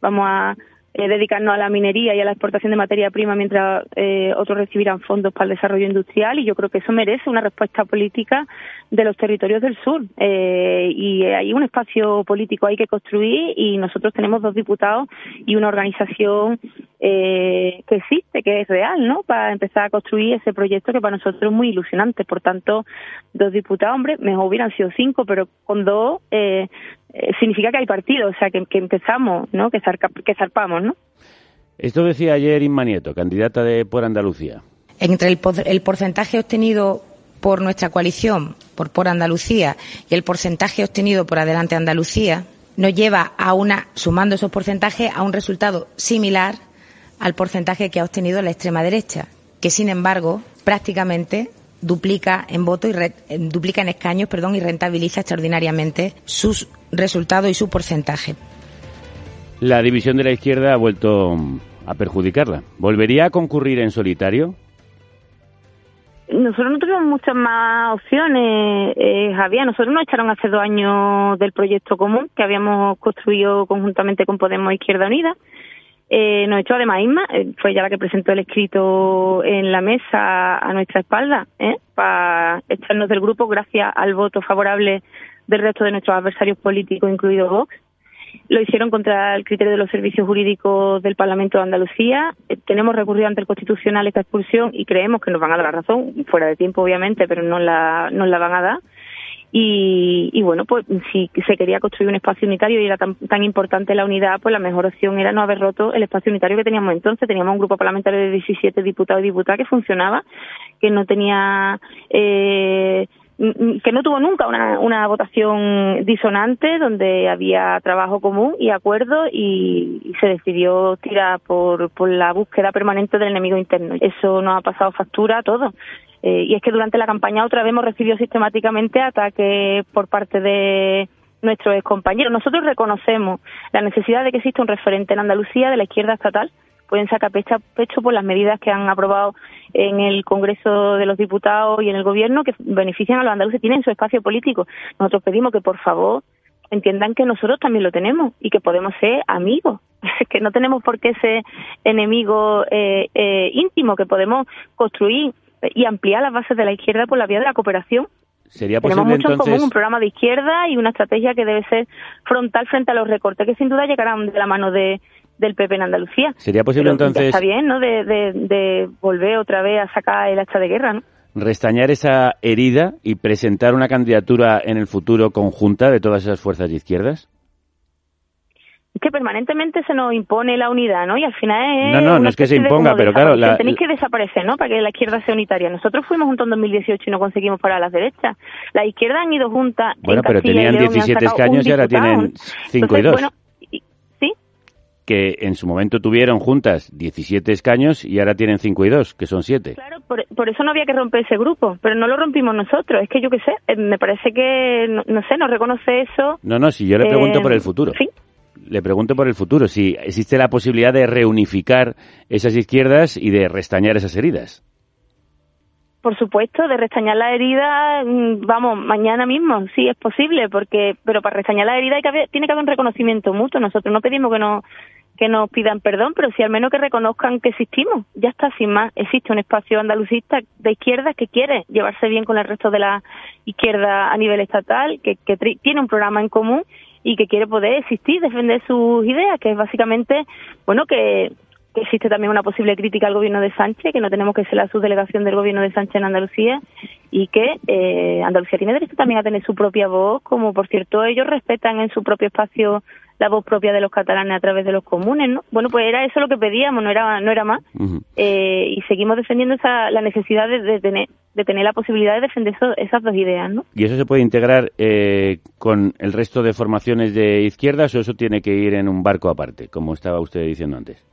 vamos a eh, dedicarnos a la minería y a la exportación de materia prima mientras eh, otros recibirán fondos para el desarrollo industrial y yo creo que eso merece una respuesta política de los territorios del sur eh, y hay un espacio político ahí que construir y nosotros tenemos dos diputados y una organización eh, que existe, que es real, ¿no? Para empezar a construir ese proyecto que para nosotros es muy ilusionante. Por tanto, dos diputados, hombre, mejor hubieran sido cinco, pero con dos eh, eh, significa que hay partido, o sea, que, que empezamos, ¿no? Que, zarca- que zarpamos, ¿no? Esto decía ayer Inma Nieto, candidata de por Andalucía. Entre el, por- el porcentaje obtenido por nuestra coalición, por Por Andalucía, y el porcentaje obtenido por Adelante Andalucía, nos lleva a una, sumando esos porcentajes, a un resultado similar al porcentaje que ha obtenido la extrema derecha, que sin embargo prácticamente duplica en voto y re- duplica en escaños, perdón, y rentabiliza extraordinariamente sus resultados y su porcentaje. La división de la izquierda ha vuelto a perjudicarla. ¿Volvería a concurrir en solitario? nosotros no tuvimos muchas más opciones, eh, Javier. Nosotros nos echaron hace dos años del proyecto común que habíamos construido conjuntamente con Podemos e Izquierda Unida. Eh, nos echó además Isma, eh, fue ella la que presentó el escrito en la mesa a nuestra espalda, ¿eh? para echarnos del grupo gracias al voto favorable del resto de nuestros adversarios políticos, incluido Vox. Lo hicieron contra el criterio de los servicios jurídicos del Parlamento de Andalucía. Eh, tenemos recurrido ante el Constitucional esta expulsión y creemos que nos van a dar la razón, fuera de tiempo obviamente, pero no la, nos la van a dar. Y, y bueno, pues si se quería construir un espacio unitario y era tan, tan importante la unidad, pues la mejor opción era no haber roto el espacio unitario que teníamos entonces. Teníamos un grupo parlamentario de 17 diputados y diputadas que funcionaba, que no tenía eh, que no tuvo nunca una, una votación disonante donde había trabajo común y acuerdo y, y se decidió tirar por, por la búsqueda permanente del enemigo interno. Eso nos ha pasado factura a todos. Eh, y es que durante la campaña otra vez hemos recibido sistemáticamente ataques por parte de nuestros compañeros. Nosotros reconocemos la necesidad de que exista un referente en Andalucía de la izquierda estatal. Pueden sacar pecho, por las medidas que han aprobado en el Congreso de los Diputados y en el Gobierno que benefician a los andaluces, tienen su espacio político. Nosotros pedimos que, por favor, entiendan que nosotros también lo tenemos y que podemos ser amigos, *laughs* que no tenemos por qué ser enemigos eh, eh, íntimos, que podemos construir y ampliar las bases de la izquierda por la vía de la cooperación. Sería Tenemos posible mucho en entonces común, un programa de izquierda y una estrategia que debe ser frontal frente a los recortes que sin duda llegarán de la mano de del PP en Andalucía. sería posible Pero entonces está bien, ¿no? De, de, de volver otra vez a sacar el hacha de guerra, ¿no? restañar esa herida y presentar una candidatura en el futuro conjunta de todas esas fuerzas de izquierdas. Es que permanentemente se nos impone la unidad, ¿no? Y al final es No, no, no es que se imponga, pero claro, la- Tenéis que desaparecer, ¿no? Para que la izquierda sea unitaria. Nosotros fuimos juntos en 2018 y no conseguimos parar a las derechas. Las izquierdas han ido juntas Bueno, en pero tenían León y han 17 sacado un escaños y ahora tienen 5 y Entonces, 2. Bueno. Que en su momento tuvieron juntas 17 escaños y ahora tienen 5 y 2, que son 7. Claro, por, por eso no había que romper ese grupo, pero no lo rompimos nosotros. Es que yo qué sé, eh, me parece que, no, no sé, no reconoce eso. No, no, si yo le pregunto Eh, por el futuro. sí. Le pregunto por el futuro, si existe la posibilidad de reunificar esas izquierdas y de restañar esas heridas. Por supuesto, de restañar la herida, mm, vamos, mañana mismo, sí es posible, porque, pero para restañar la herida hay que haber- tiene que haber un reconocimiento mutuo. Nosotros no pedimos que nos que nos pidan perdón, pero sí al menos que reconozcan que existimos. Ya está, sin más. Existe un espacio andalucista de izquierda que quiere llevarse bien con el resto de la izquierda a nivel estatal, que, que tiene un programa en común y que quiere poder existir, defender sus ideas, que es básicamente, bueno, que, que existe también una posible crítica al gobierno de Sánchez, que no tenemos que ser la subdelegación del gobierno de Sánchez en Andalucía y que eh, Andalucía tiene derecho también a tener su propia voz, como por cierto ellos respetan en su propio espacio la voz propia de los catalanes a través de los comunes, ¿no? Bueno, pues era eso lo que pedíamos, no era no era más. Eh, y seguimos defendiendo esa, la necesidad de, de tener de tener la posibilidad de defender eso- esas dos ideas, ¿no? ¿Y eso se puede integrar eh, con el resto de formaciones de izquierdas o eso tiene que ir en un barco aparte, como estaba usted diciendo antes?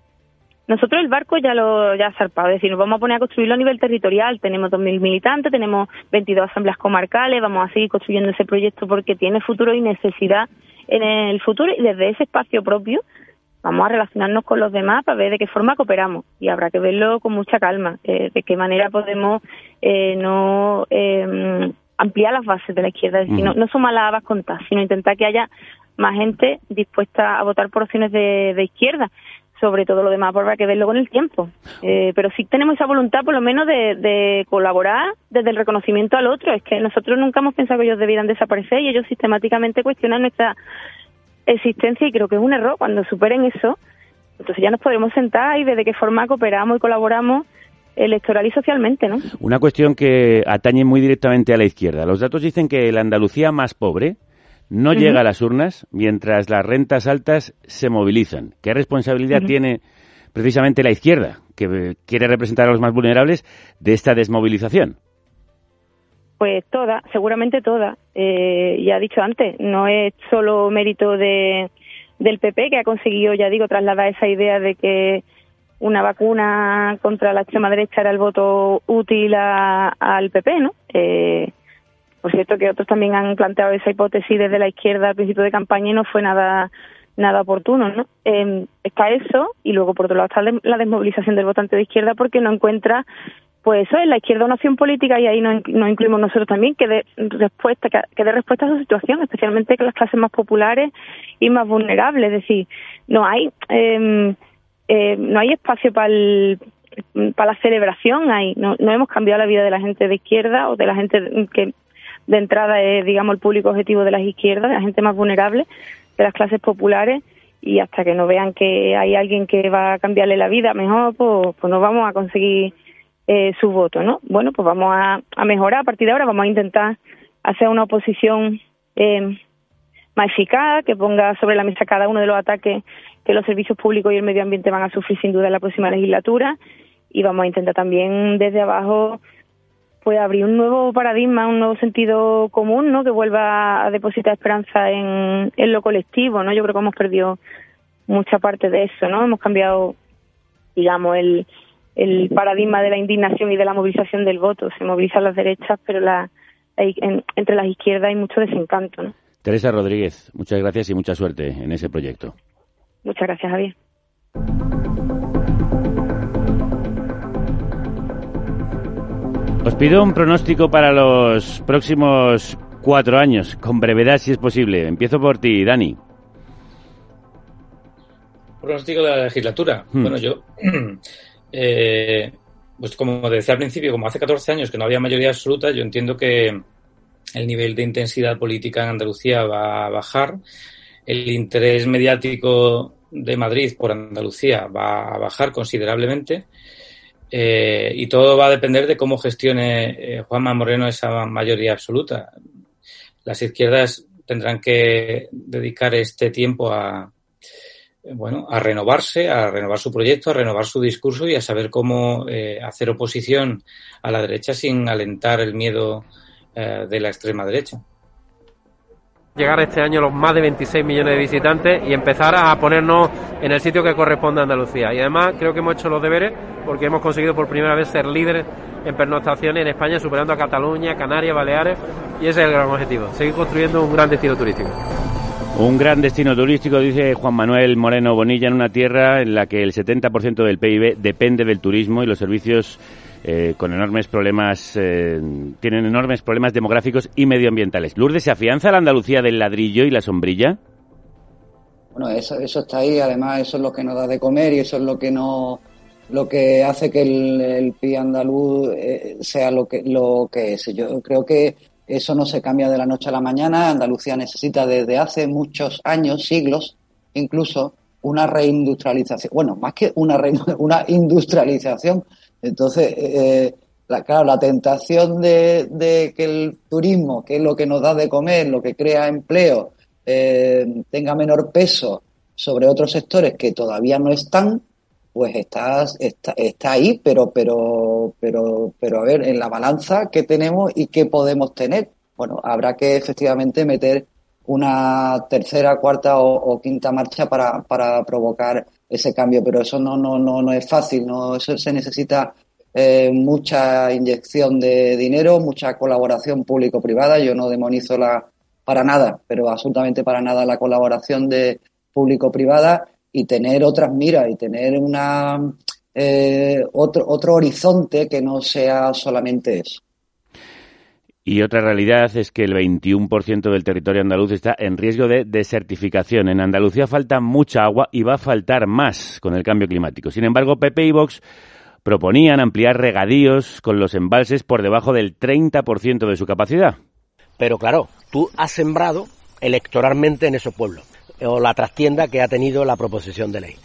Nosotros el barco ya lo ya ha zarpado, es decir, nos vamos a poner a construirlo a nivel territorial. Tenemos 2.000 militantes, tenemos 22 asambleas comarcales, vamos a seguir construyendo ese proyecto porque tiene futuro y necesidad en el futuro y desde ese espacio propio vamos a relacionarnos con los demás para ver de qué forma cooperamos. Y habrá que verlo con mucha calma, eh, de qué manera podemos eh, no eh, ampliar las bases de la izquierda, es decir, no, no sumar las habas contadas, sino intentar que haya más gente dispuesta a votar por opciones de, de izquierda sobre todo lo demás habrá que verlo con el tiempo. Eh, pero sí tenemos esa voluntad por lo menos de, colaborar desde el reconocimiento al otro. Es que nosotros nunca hemos pensado que ellos debieran desaparecer y ellos sistemáticamente cuestionan nuestra existencia y creo que es un error. Cuando superen eso, entonces ya nos podremos sentar y ver de qué forma cooperamos y colaboramos electoral y socialmente, ¿no? Una cuestión que atañe muy directamente a la izquierda. Los datos dicen que la Andalucía más pobre no llega a las urnas mientras las rentas altas se movilizan. ¿Qué responsabilidad tiene precisamente la izquierda, que eh, quiere representar a los más vulnerables, de esta desmovilización? Pues toda, seguramente toda. Eh, ya he dicho antes, no es solo mérito de, del PP que ha conseguido, ya digo, trasladar esa idea de que una vacuna contra la extrema derecha era el voto útil a- al PP, ¿no? Eh, por cierto que otros también han planteado esa hipótesis desde la izquierda al principio de campaña y no fue nada nada oportuno, ¿no? Eh, está eso y luego por otro lado está la desmovilización del votante de izquierda porque no encuentra pues eso es la izquierda una opción política y ahí nos, incluimos nosotros también que dé respuesta que, que dé respuesta a su situación especialmente con las clases más populares y más vulnerables es decir no hay eh, eh, no hay espacio para para la celebración hay no, no hemos cambiado la vida de la gente de izquierda o de la gente que de entrada es digamos el público objetivo de las izquierdas de la gente más vulnerable de las clases populares y hasta que no vean que hay alguien que va a cambiarle la vida mejor pues, pues no vamos a conseguir eh, su voto, ¿no? Bueno, pues vamos a, mejorar a partir de ahora, vamos a intentar hacer una oposición eh, más eficaz, que ponga sobre la mesa cada uno de los ataques que los servicios públicos y el medio ambiente van a sufrir sin duda en la próxima legislatura y vamos a intentar también desde abajo pues abrir un nuevo paradigma, un nuevo sentido común, ¿no? Que vuelva a depositar esperanza en, en lo colectivo, ¿no? Yo creo que hemos perdido mucha parte de eso, ¿no? Hemos cambiado, digamos, el, el paradigma de la indignación y de la movilización del voto. Se movilizan las derechas, pero la, en, entre las izquierdas hay mucho desencanto. ¿no? Teresa Rodríguez, muchas gracias y mucha suerte en ese proyecto. Muchas gracias, Javier. Os pido un pronóstico para los próximos cuatro años, con brevedad si es posible. Empiezo por ti, Dani. Pronóstico de la legislatura. Hmm. Bueno, yo *clears throat* eh, pues como decía al principio, como hace 14 años que no había mayoría absoluta, yo entiendo que el nivel de intensidad política en Andalucía va a bajar, el interés mediático de Madrid por Andalucía va a bajar considerablemente eh, y todo va a depender de cómo gestione eh, Juanma Moreno esa mayoría absoluta. Las izquierdas tendrán que dedicar este tiempo a, bueno, a renovarse, a renovar su proyecto, a renovar su discurso y a saber cómo eh, hacer oposición a la derecha sin alentar el miedo eh, de la extrema derecha. Llegar este año los más de 26 millones de visitantes y empezar a ponernos en el sitio que corresponde a Andalucía. Y además creo que hemos hecho los deberes porque hemos conseguido por primera vez ser líderes en pernoctaciones en España, superando a Cataluña, Canarias, Baleares. Y ese es el gran objetivo, seguir construyendo un gran destino turístico. Un gran destino turístico, dice Juan Manuel Moreno Bonilla, en una tierra en la que el 70% del PIB depende del turismo y los servicios eh, con enormes problemas, eh, tienen enormes problemas demográficos y medioambientales. Lourdes, ¿se afianza la Andalucía del ladrillo y la sombrilla? Bueno, eso, eso está ahí, además eso es lo que nos da de comer y eso es lo que no lo que hace que el, el andaluz eh, sea lo que, lo que es. Yo creo que eso no se cambia de la noche a la mañana. Andalucía necesita desde hace muchos años, siglos, incluso una reindustrialización. Bueno, más que una, *laughs* una industrialización. Entonces, eh, la, claro, la tentación de, que el turismo, que es lo que nos da de comer, lo que crea empleo, eh, tenga menor peso sobre otros sectores que todavía no están, pues está, está, está ahí, pero, pero, pero, pero a ver, en la balanza, ¿qué tenemos y qué podemos tener? Bueno, habrá que efectivamente meter una tercera, cuarta o, o quinta marcha para, para provocar ese cambio, pero eso no, no, no, no es fácil, no, eso se necesita eh, mucha inyección de dinero, mucha colaboración público-privada. Yo no demonizo la para nada, pero absolutamente para nada la colaboración de público-privada y tener otras miras y tener una eh, otro, otro horizonte que no sea solamente eso. Y otra realidad es que el 21% del territorio andaluz está en riesgo de desertificación. En Andalucía falta mucha agua y va a faltar más con el cambio climático. Sin embargo, PP y Vox proponían ampliar regadíos con los embalses por debajo del 30% de su capacidad. Pero claro, tú has sembrado electoralmente en esos pueblos o la trastienda que ha tenido la proposición de ley.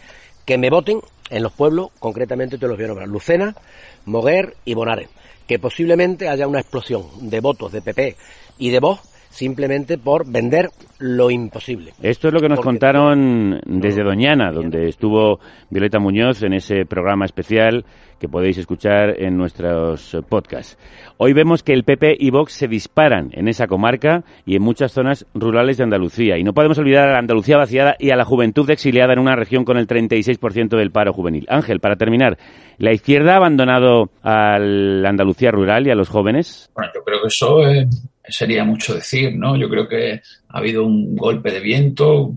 Que me voten en los pueblos, concretamente te los voy a nombrar, Lucena, Moguer y Bonares. Que posiblemente haya una explosión de votos de PP y de Vox simplemente por vender lo imposible. Esto es lo que nos contaron desde Doñana, donde estuvo Violeta Muñoz en ese programa especial que podéis escuchar en nuestros podcasts. Hoy vemos que el PP y Vox se disparan en esa comarca y en muchas zonas rurales de Andalucía. Y no podemos olvidar a la Andalucía vaciada y a la juventud exiliada en una región con el 36% del paro juvenil. Ángel, para terminar, ¿la izquierda ha abandonado a la Andalucía rural y a los jóvenes? Bueno, yo creo que eso sería mucho decir, ¿no? Yo creo que ha habido un golpe de viento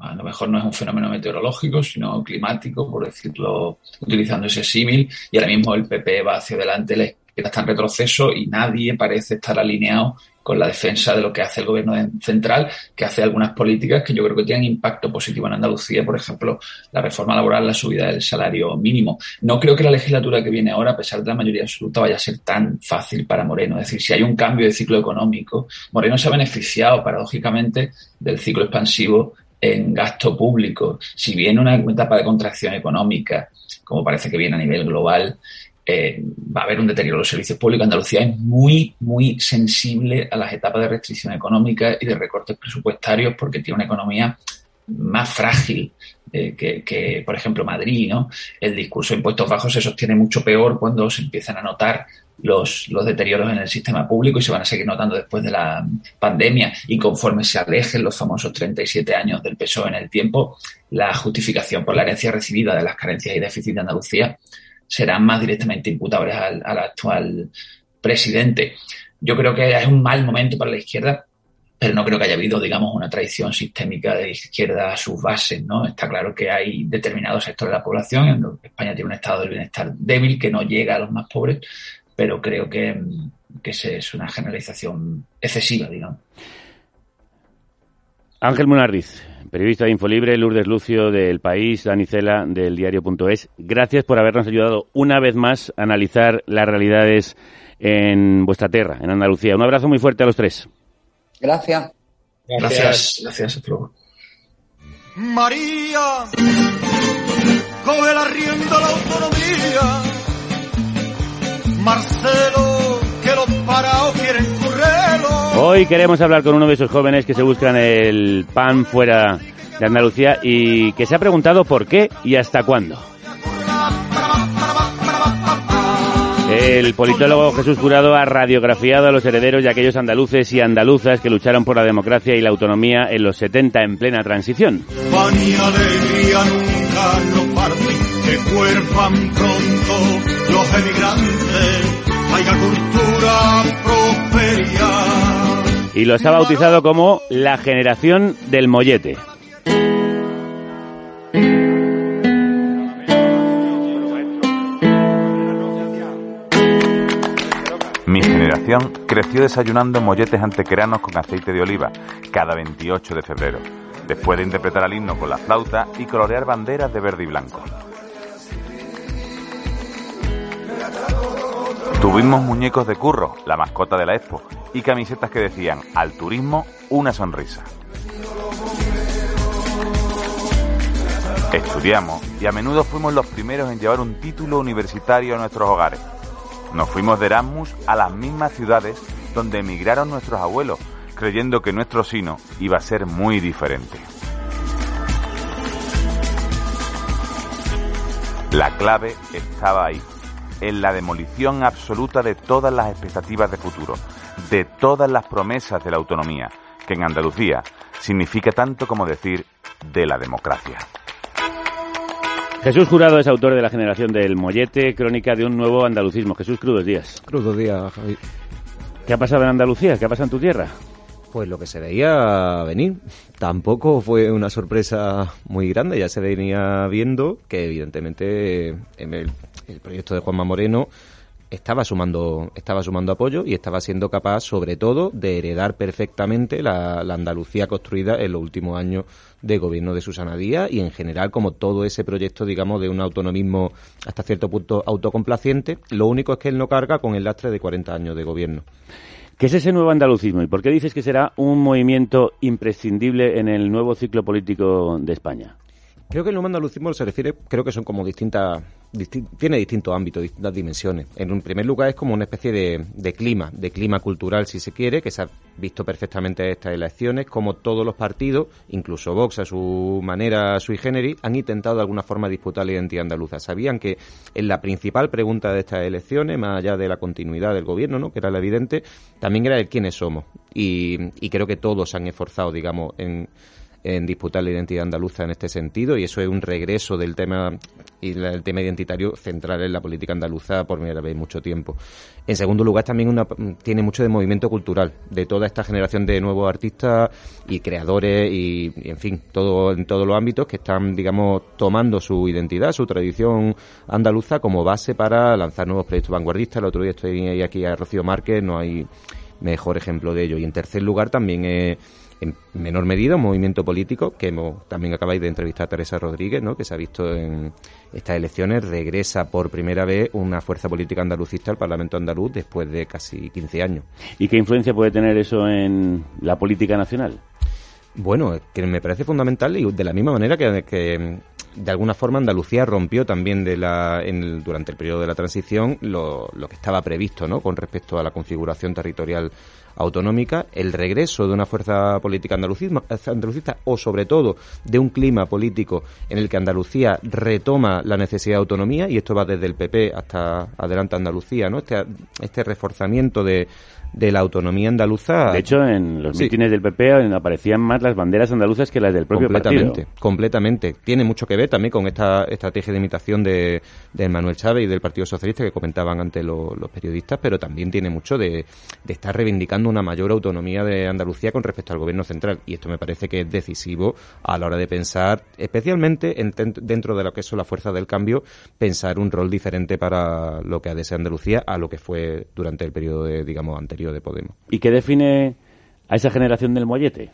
a lo mejor no es un fenómeno meteorológico, sino climático, por decirlo, utilizando ese símil, y ahora mismo el PP va hacia adelante, la izquierda está en retroceso y nadie parece estar alineado con la defensa de lo que hace el gobierno central, que hace algunas políticas que yo creo que tienen impacto positivo en Andalucía, por ejemplo, la reforma laboral, la subida del salario mínimo. No creo que la legislatura que viene ahora, a pesar de la mayoría absoluta, vaya a ser tan fácil para Moreno. Es decir, si hay un cambio de ciclo económico, Moreno se ha beneficiado, paradójicamente, del ciclo expansivo en gasto público. Si viene una etapa de contracción económica, como parece que viene a nivel global, eh, va a haber un deterioro de los servicios públicos. Andalucía es muy, muy sensible a las etapas de restricción económica y de recortes presupuestarios porque tiene una economía más frágil eh, que, por ejemplo, Madrid, ¿no? El discurso de impuestos bajos se sostiene mucho peor cuando se empiezan a notar los, los deterioros en el sistema público y se van a seguir notando después de la pandemia y conforme se alejen los famosos 37 años del PSOE en el tiempo, la justificación por la herencia recibida de las carencias y déficit de Andalucía serán más directamente imputables al, al actual presidente. Yo creo que es un mal momento para la izquierda, pero no creo que haya habido, digamos, una traición sistémica de izquierda a sus bases, ¿no? Está claro que hay determinados sectores de la población, en España tiene un estado del bienestar débil que no llega a los más pobres, pero creo que, que es una generalización excesiva, digamos. Ángel Munarriz, periodista de Infolibre, Lourdes Lucio del País, Dani Cela del diario.es. Gracias por habernos ayudado una vez más a analizar las realidades en vuestra tierra, en Andalucía. Un abrazo muy fuerte a los tres. Gracias. Gracias. Gracias, hasta luego. María, coge la rienda de la autonomía. Marcelo, que los parados quieren currelo. Hoy queremos hablar con uno de esos jóvenes que se buscan el pan fuera de Andalucía y que se ha preguntado por qué y hasta cuándo. El politólogo Jesús Jurado ha radiografiado a los herederos de aquellos andaluces y andaluzas que lucharon por la democracia y la autonomía en los 70 en plena transición. Pan y alegría nunca nos parten, que cuerpan pronto los emigrantes. Haya cultura, prosperidad. Y los ha bautizado como la generación del mollete. Mi generación creció desayunando molletes antequeranos con aceite de oliva cada 28 de febrero, después de interpretar el himno con la flauta y colorear banderas de verde y blanco. Tuvimos muñecos de curro, la mascota de la expo, y camisetas que decían al turismo una sonrisa. Estudiamos y a menudo fuimos los primeros en llevar un título universitario a nuestros hogares. Nos fuimos de Erasmus a las mismas ciudades donde emigraron nuestros abuelos, creyendo que nuestro sino iba a ser muy diferente. La clave estaba ahí, en la demolición absoluta de todas las expectativas de futuro, de todas las promesas de la autonomía, que en Andalucía significa tanto como decir de la democracia. Jesús Jurado es autor de La generación del mollete, crónica de un nuevo andalucismo. Jesús, crudos días. Crudos días, Javi. ¿Qué ha pasado en Andalucía? ¿Qué ha pasado en tu tierra? Pues lo que se veía venir. Tampoco fue una sorpresa muy grande. Ya se venía viendo que, evidentemente, en el, proyecto de Juanma Moreno estaba sumando, estaba sumando apoyo y estaba siendo capaz, sobre todo, de heredar perfectamente la, la Andalucía construida en los últimos años de gobierno de Susana Díaz y, en general, como todo ese proyecto, digamos, de un autonomismo hasta cierto punto autocomplaciente. Lo único es que él no carga con el lastre de 40 años de gobierno. ¿Qué es ese nuevo andalucismo y por qué dices que será un movimiento imprescindible en el nuevo ciclo político de España? Creo que el nuevo andalucismo se refiere, creo que son como distintas, tiene distintos ámbitos, distintas dimensiones. En un primer lugar es como una especie de, de clima, de clima cultural si se quiere, que se ha visto perfectamente en estas elecciones, como todos los partidos, incluso Vox a su manera sui generis, han intentado de alguna forma disputar la identidad andaluza. Sabían que en la principal pregunta de estas elecciones, más allá de la continuidad del gobierno, ¿no? que era la evidente, también era el quiénes somos. Y, y creo que todos se han esforzado, digamos, en en disputar la identidad andaluza en este sentido y eso es un regreso del tema y el tema identitario central en la política andaluza por primera vez en mucho tiempo. En segundo lugar, también una, tiene mucho de movimiento cultural, de toda esta generación de nuevos artistas y creadores y, en fin, todo en todos los ámbitos que están, digamos, tomando su identidad, su tradición andaluza como base para lanzar nuevos proyectos vanguardistas. El otro día estoy aquí a Rocío Márquez, no hay mejor ejemplo de ello. Y en tercer lugar, también es en menor medida un movimiento político que también acabáis de entrevistar a Teresa Rodríguez, ¿no? que se ha visto en estas elecciones, regresa por primera vez una fuerza política andalucista al Parlamento andaluz después de casi 15 años. ¿Y qué influencia puede tener eso en la política nacional? Bueno, que me parece fundamental y de la misma manera que, que de alguna forma Andalucía rompió también de la, en durante el periodo de la transición lo, lo que estaba previsto ¿no? con respecto a la configuración territorial autonómica, el regreso de una fuerza política andalucista o sobre todo de un clima político en el que Andalucía retoma la necesidad de autonomía y esto va desde el PP hasta adelante Andalucía, ¿no? Este, este reforzamiento de, de la autonomía andaluza. De hecho, en los mítines del PP aparecían más las banderas andaluzas que las del propio completamente, Completamente. Tiene mucho que ver también con esta estrategia de imitación de, de Manuel Chávez y del Partido Socialista que comentaban antes los periodistas, pero también tiene mucho de, de, estar reivindicando una mayor autonomía de Andalucía con respecto al gobierno central. Y esto me parece que es decisivo a la hora de pensar, especialmente en, dentro de lo que son las fuerzas del cambio, pensar un rol diferente para lo que ha de ser Andalucía a lo que fue durante el periodo, de, digamos, anterior de Podemos. ¿Y qué define a esa generación del mollete?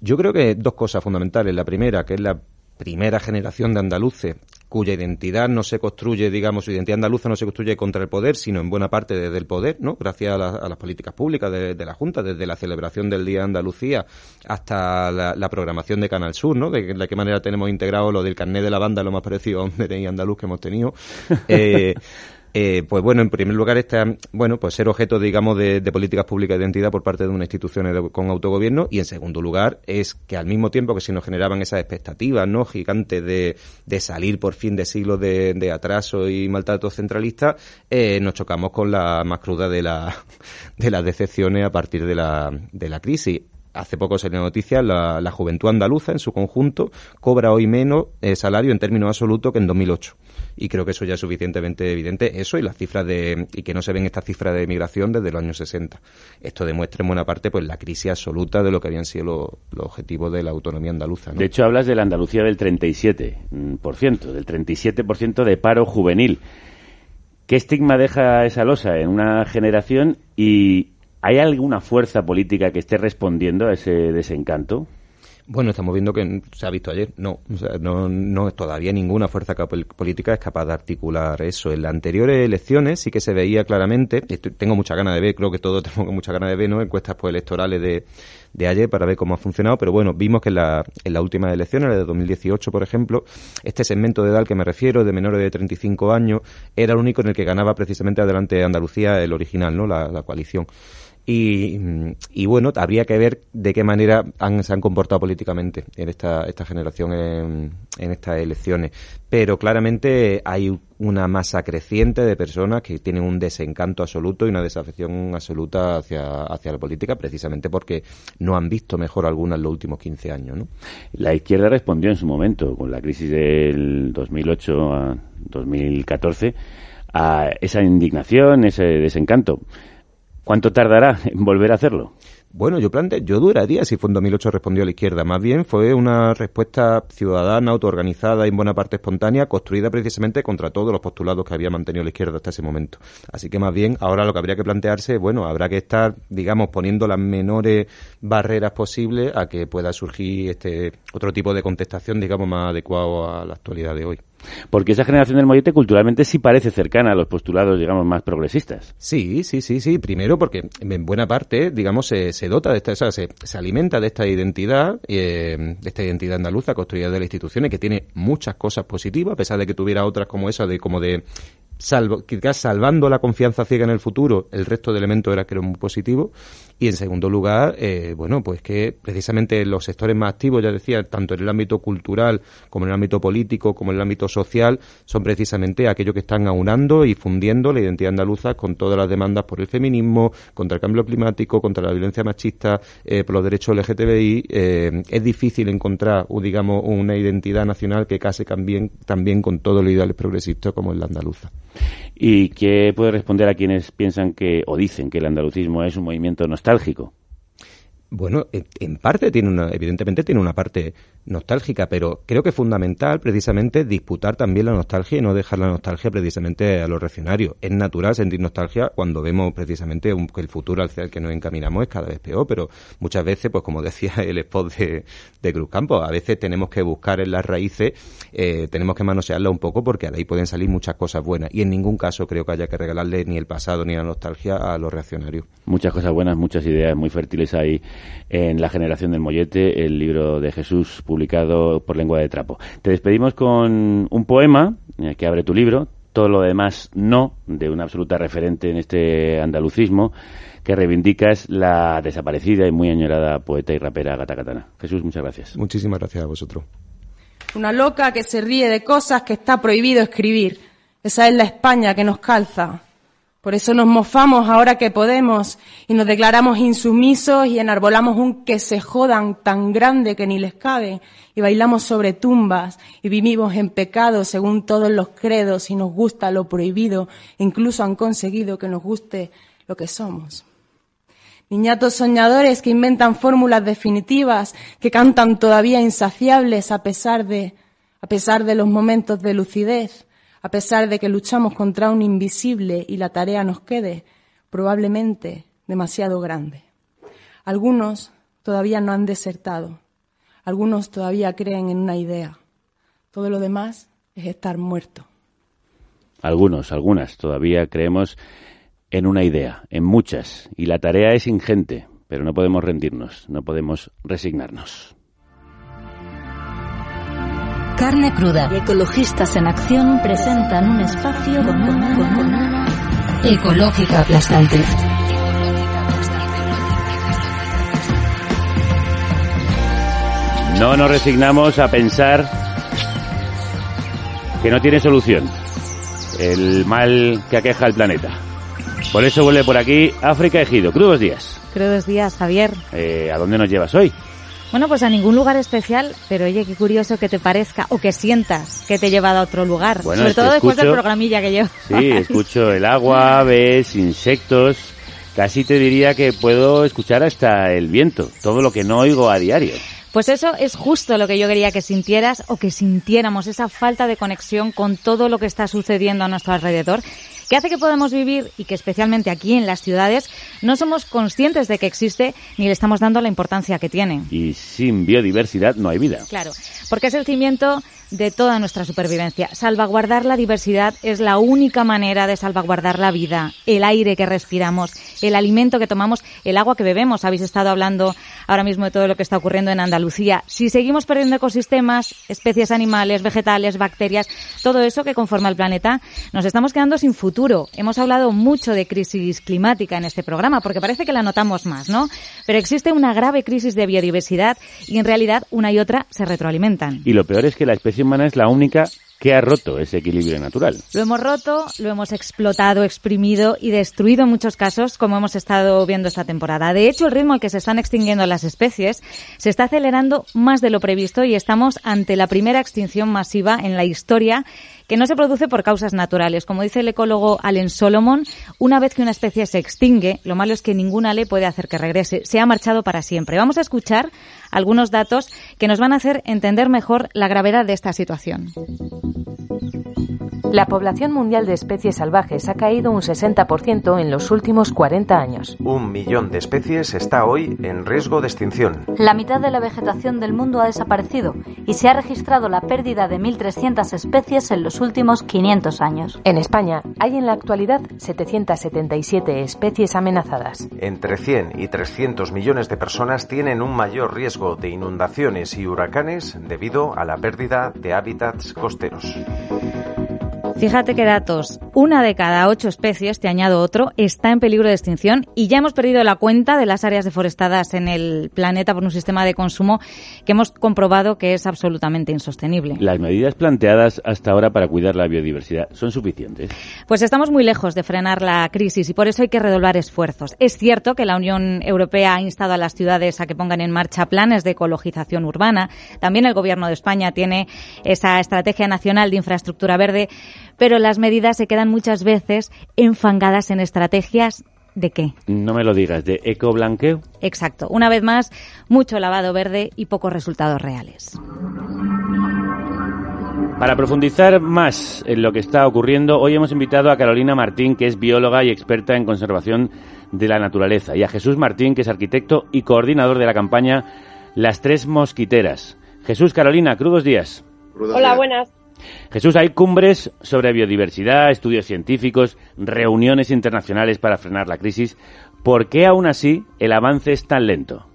Yo creo que dos cosas fundamentales. La primera, que es la primera generación de andaluces cuya identidad no se construye, digamos, su identidad andaluza no se construye contra el poder, sino en buena parte desde el poder, ¿no? Gracias a, las políticas públicas de, la Junta, desde la celebración del Día de Andalucía hasta la, programación de Canal Sur, ¿no? De, de, qué manera tenemos integrado lo del carnet de la banda, lo más parecido a un *laughs* DNI andaluz que hemos tenido. *laughs* Eh, eh, pues bueno, en primer lugar está, bueno, pues ser objeto, digamos, de, políticas públicas de identidad por parte de una institución con autogobierno y en segundo lugar es que al mismo tiempo que se nos generaban esas expectativas, ¿no? Gigantes de, de salir por fin de siglos de, atraso y maltrato centralista, eh, nos chocamos con la más cruda de, la, *laughs* de las decepciones a partir de la, de la crisis hace poco salió noticia, la, la, juventud andaluza en su conjunto cobra hoy menos eh, salario en términos absolutos que en 2008 y creo que eso ya es suficientemente evidente, eso y las cifras de, y que no se ven estas cifras de migración desde los años 60. Esto demuestra en buena parte pues la crisis absoluta de lo que habían sido los, objetivos de la autonomía andaluza. De hecho, hablas de la Andalucía del 37%, del 37% de paro juvenil. ¿Qué estigma deja esa losa en una generación y hay alguna fuerza política que esté respondiendo a ese desencanto? Bueno, estamos viendo que se ha visto ayer. No, o sea, no, no todavía ninguna fuerza política es capaz de articular eso. En las anteriores elecciones sí que se veía claramente. tengo mucha ganas de ver, creo que todos *laughs* tenemos mucha ganas de ver, ¿no? Encuestas pues, electorales de, de ayer para ver cómo ha funcionado, pero bueno, vimos que en la, en la última elección, la de 2018, por ejemplo, este segmento de edad al que me refiero, de menores de 35 años, era el único en el que ganaba precisamente adelante de Andalucía el original, ¿no? la coalición. Y, bueno, habría que ver de qué manera han, se han comportado políticamente en esta, esta generación en, estas elecciones. Pero claramente hay una masa creciente de personas que tienen un desencanto absoluto y una desafección absoluta hacia, hacia la política, precisamente porque no han visto mejor alguna en los últimos 15 años. ¿no? La izquierda respondió en su momento, con la crisis del 2008 a 2014, a esa indignación, ese desencanto. ¿Cuánto tardará en volver a hacerlo? Bueno, yo plante, yo duraría si fue en 2008 respondió a la izquierda. Más bien fue una respuesta ciudadana, autoorganizada y en buena parte espontánea, construida precisamente contra todos los postulados que había mantenido la izquierda hasta ese momento. Así que más bien ahora lo que habría que plantearse, bueno, habrá que estar, digamos, poniendo las menores barreras posibles a que pueda surgir este otro tipo de contestación, digamos, más adecuado a la actualidad de hoy. Porque esa generación del mollete culturalmente sí parece cercana a los postulados, digamos, más progresistas. Sí, sí, sí, sí. Primero porque en buena parte, digamos, se, se dota de esta, o se, alimenta de esta identidad, eh, de esta identidad andaluza construida de las instituciones, que tiene muchas cosas positivas, a pesar de que tuviera otras como esa de como de salvo, quizás salvando la confianza ciega en el futuro, el resto de elementos era que era muy positivo. Y en segundo lugar, eh, bueno, pues que precisamente los sectores más activos, ya decía, tanto en el ámbito cultural como en el ámbito político, como en el ámbito social, son precisamente aquellos que están aunando y fundiendo la identidad andaluza con todas las demandas por el feminismo, contra el cambio climático, contra la violencia machista, eh, por los derechos LGTBI. Eh, es difícil encontrar, digamos, una identidad nacional que case también, también con todos los ideales progresistas como es la andaluza. ¿Y qué puede responder a quienes piensan que o dicen que el andalucismo es un movimiento nostálgico? nostálgico. Bueno, en parte tiene una, evidentemente tiene una parte nostálgica, pero creo que es fundamental precisamente disputar también la nostalgia y no dejar la nostalgia precisamente a los reaccionarios. Es natural sentir nostalgia cuando vemos precisamente que el futuro hacia el que nos encaminamos es cada vez peor, pero muchas veces, pues como *laughs* decía el spot de, de Cruz Campos, a veces tenemos que buscar en las raíces, eh, tenemos que manosearla un poco porque de ahí pueden salir muchas cosas buenas y en ningún caso creo que haya que regalarle ni el pasado ni la nostalgia a los reaccionarios. Muchas cosas buenas, muchas ideas muy fértiles ahí en La generación del mollete, el libro de Jesús publicado por Lengua de Trapo. Te despedimos con un poema eh, que abre tu libro, todo lo demás no, de una absoluta referente en este andalucismo, que reivindicas la desaparecida y muy añorada poeta y rapera Gata Katana. Jesús, muchas gracias. Muchísimas gracias a vosotros. Una loca que se ríe de cosas que está prohibido escribir. Esa es la España que nos calza. Por eso nos mofamos ahora que podemos y nos declaramos insumisos y enarbolamos un que se jodan tan grande que ni les cabe y bailamos sobre tumbas y vivimos en pecado según todos los credos y nos gusta lo prohibido e incluso han conseguido que nos guste lo que somos. Niñatos soñadores que inventan fórmulas definitivas, que cantan todavía insaciables a pesar de, a pesar de los momentos de lucidez, a pesar de que luchamos contra un invisible y la tarea nos quede probablemente demasiado grande. Algunos todavía no han desertado, algunos todavía creen en una idea. Todo lo demás es estar muerto. Algunos, algunas todavía creemos en una idea, en muchas, y la tarea es ingente, pero no podemos rendirnos, no podemos resignarnos. Carne cruda y ecologistas en acción presentan un espacio con una, ecológica aplastante. No nos resignamos a pensar que no tiene solución el mal que aqueja al planeta. Por eso vuelve por aquí África Ejido. Crudos días. Crudos días, Javier. Eh, ¿A dónde nos llevas hoy? Bueno, pues a ningún lugar especial, pero oye, qué curioso que te parezca o que sientas que te he llevado a otro lugar. Sobre todo después del programilla que llevo. Sí, *laughs* escucho el agua, aves, insectos. Casi te diría que puedo escuchar hasta el viento, todo lo que no oigo a diario. Pues eso es justo lo que yo quería que sintieras o que sintiéramos, esa falta de conexión con todo lo que está sucediendo a nuestro alrededor que hace que podamos vivir y que especialmente aquí en las ciudades no somos conscientes de que existe ni le estamos dando la importancia que tiene. Y sin biodiversidad no hay vida. Claro, porque es el cimiento de toda nuestra supervivencia. Salvaguardar la diversidad es la única manera de salvaguardar la vida, el aire que respiramos, el alimento que tomamos, el agua que bebemos. Habéis estado hablando ahora mismo de todo lo que está ocurriendo en Andalucía. Si seguimos perdiendo ecosistemas, especies animales, vegetales, bacterias, todo eso que conforma el planeta, nos estamos quedando sin futuro. Hemos hablado mucho de crisis climática en este programa porque parece que la notamos más, ¿no? Pero existe una grave crisis de biodiversidad y en realidad una y otra se retroalimentan. Y lo peor es que la especie humana es la única que ha roto ese equilibrio natural. Lo hemos roto, lo hemos explotado, exprimido y destruido en muchos casos, como hemos estado viendo esta temporada. De hecho, el ritmo al que se están extinguiendo las especies se está acelerando más de lo previsto y estamos ante la primera extinción masiva en la historia que no se produce por causas naturales. Como dice el ecólogo Allen Solomon, una vez que una especie se extingue, lo malo es que ninguna ley puede hacer que regrese. Se ha marchado para siempre. Vamos a escuchar algunos datos que nos van a hacer entender mejor la gravedad de esta situación. La población mundial de especies salvajes ha caído un 60% en los últimos 40 años. Un millón de especies está hoy en riesgo de extinción. La mitad de la vegetación del mundo ha desaparecido y se ha registrado la pérdida de 1.300 especies en los últimos 500 años. En España hay en la actualidad 777 especies amenazadas. Entre 100 y 300 millones de personas tienen un mayor riesgo de inundaciones y huracanes debido a la pérdida de hábitats costeros. Fíjate qué datos. Una de cada ocho especies, te añado otro, está en peligro de extinción y ya hemos perdido la cuenta de las áreas deforestadas en el planeta por un sistema de consumo que hemos comprobado que es absolutamente insostenible. ¿Las medidas planteadas hasta ahora para cuidar la biodiversidad son suficientes? Pues estamos muy lejos de frenar la crisis y por eso hay que redoblar esfuerzos. Es cierto que la Unión Europea ha instado a las ciudades a que pongan en marcha planes de ecologización urbana. También el Gobierno de España tiene esa estrategia nacional de infraestructura verde, pero las medidas se quedan muchas veces enfangadas en estrategias ¿De qué? No me lo digas, ¿de ecoblanqueo? Exacto. Una vez más, mucho lavado verde y pocos resultados reales. Para profundizar más en lo que está ocurriendo, hoy hemos invitado a Carolina Martín, que es bióloga y experta en conservación de la naturaleza, y a Jesús Martín, que es arquitecto y coordinador de la campaña Las Tres Mosquiteras. Jesús, Carolina, crudos días. Hola, buenas. Jesús, hay cumbres sobre biodiversidad, estudios científicos, reuniones internacionales para frenar la crisis. ¿Por qué aún así el avance es tan lento?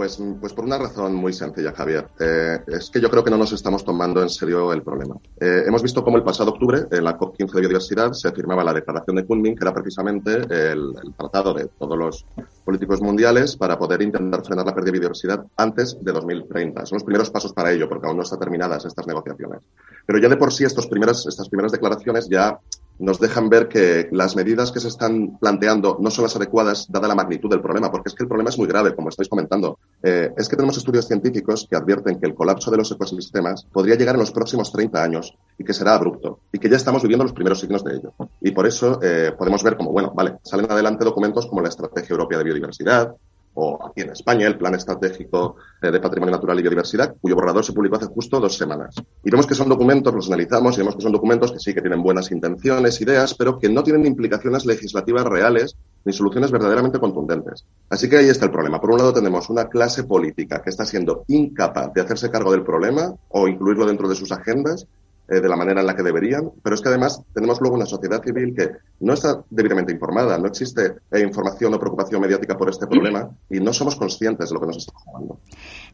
Pues, pues por una razón muy sencilla, Javier. Eh, es que yo creo que no nos estamos tomando en serio el problema. Eh, hemos visto cómo el pasado octubre, en la COP15 de Biodiversidad, se firmaba la Declaración de Kunming, que era precisamente el, tratado de todos los políticos mundiales para poder intentar frenar la pérdida de biodiversidad antes de 2030. Son los primeros pasos para ello, porque aún no están terminadas estas negociaciones. Pero ya de por sí estos primeras, estas primeras declaraciones ya nos dejan ver que las medidas que se están planteando no son las adecuadas dada la magnitud del problema, porque es que el problema es muy grave, como estáis comentando. Eh, es que tenemos estudios científicos que advierten que el colapso de los ecosistemas podría llegar en los próximos 30 años y que será abrupto y que ya estamos viviendo los primeros signos de ello. Y por eso eh, podemos ver como, bueno, vale, salen adelante documentos como la Estrategia Europea de Biodiversidad, o aquí en España, el Plan Estratégico de Patrimonio Natural y Biodiversidad, cuyo borrador se publicó hace justo dos semanas. Y vemos que son documentos, los analizamos y vemos que son documentos que sí que tienen buenas intenciones, ideas, pero que no tienen implicaciones legislativas reales ni soluciones verdaderamente contundentes. Así que ahí está el problema. Por un lado tenemos una clase política que está siendo incapaz de hacerse cargo del problema o incluirlo dentro de sus agendas eh, de la manera en la que deberían, pero es que además tenemos luego una sociedad civil que no está debidamente informada, no existe eh, información o preocupación mediática por este problema y no somos conscientes de lo que nos está jugando.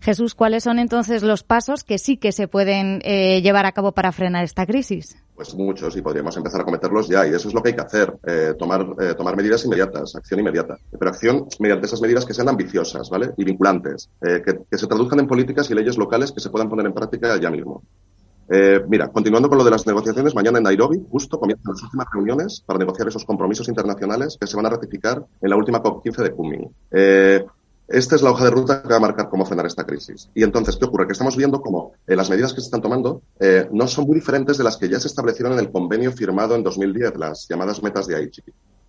Jesús, ¿cuáles son entonces los pasos que sí que se pueden eh, llevar a cabo para frenar esta crisis? Pues muchos y podríamos empezar a cometerlos ya y eso es lo que hay que hacer, eh, tomar, eh, tomar medidas inmediatas, acción inmediata, pero acción mediante esas medidas que sean ambiciosas, ¿vale? Y vinculantes, que, que se traduzcan en políticas y leyes locales que se puedan poner en práctica ya mismo. Eh, mira, continuando con lo de las negociaciones, mañana en Nairobi justo comienzan las últimas reuniones para negociar esos compromisos internacionales que se van a ratificar en la última COP15 de Kunming. Eh, esta es la hoja de ruta que va a marcar cómo frenar esta crisis. Y entonces, ¿qué ocurre? Que estamos viendo cómo eh, las medidas que se están tomando eh, no son muy diferentes de las que ya se establecieron en el convenio firmado en 2010, las llamadas metas de Aichi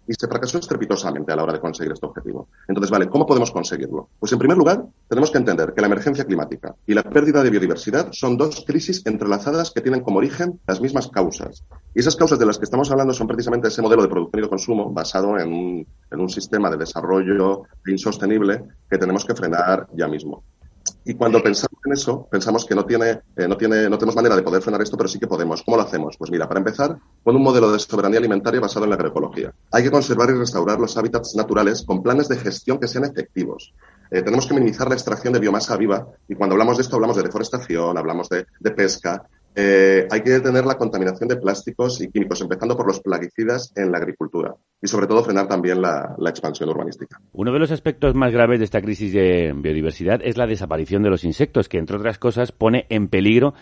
y se fracasó estrepitosamente a la hora de conseguir este objetivo. Entonces, vale, ¿cómo podemos conseguirlo? Pues en primer lugar, tenemos que entender que la emergencia climática y la pérdida de biodiversidad son dos crisis entrelazadas que tienen como origen las mismas causas. Y esas causas de las que estamos hablando son precisamente ese modelo de producción y de consumo basado en en un sistema de desarrollo insostenible que tenemos que frenar ya mismo. Y cuando pensamos en eso, pensamos que no tiene, eh, no tiene, no tenemos manera de poder frenar esto, pero sí que podemos. ¿Cómo lo hacemos? Pues mira, para empezar, con un modelo de soberanía alimentaria basado en la agroecología. Hay que conservar y restaurar los hábitats naturales con planes de gestión que sean efectivos. Eh, tenemos que minimizar la extracción de biomasa viva y cuando hablamos de esto hablamos de deforestación, hablamos de, de pesca, eh, hay que detener la contaminación de plásticos y químicos, empezando por los plaguicidas en la agricultura y, sobre todo, frenar también la, la, expansión urbanística. Uno de los aspectos más graves de esta crisis de biodiversidad es la desaparición de los insectos, que, entre otras cosas, pone en peligro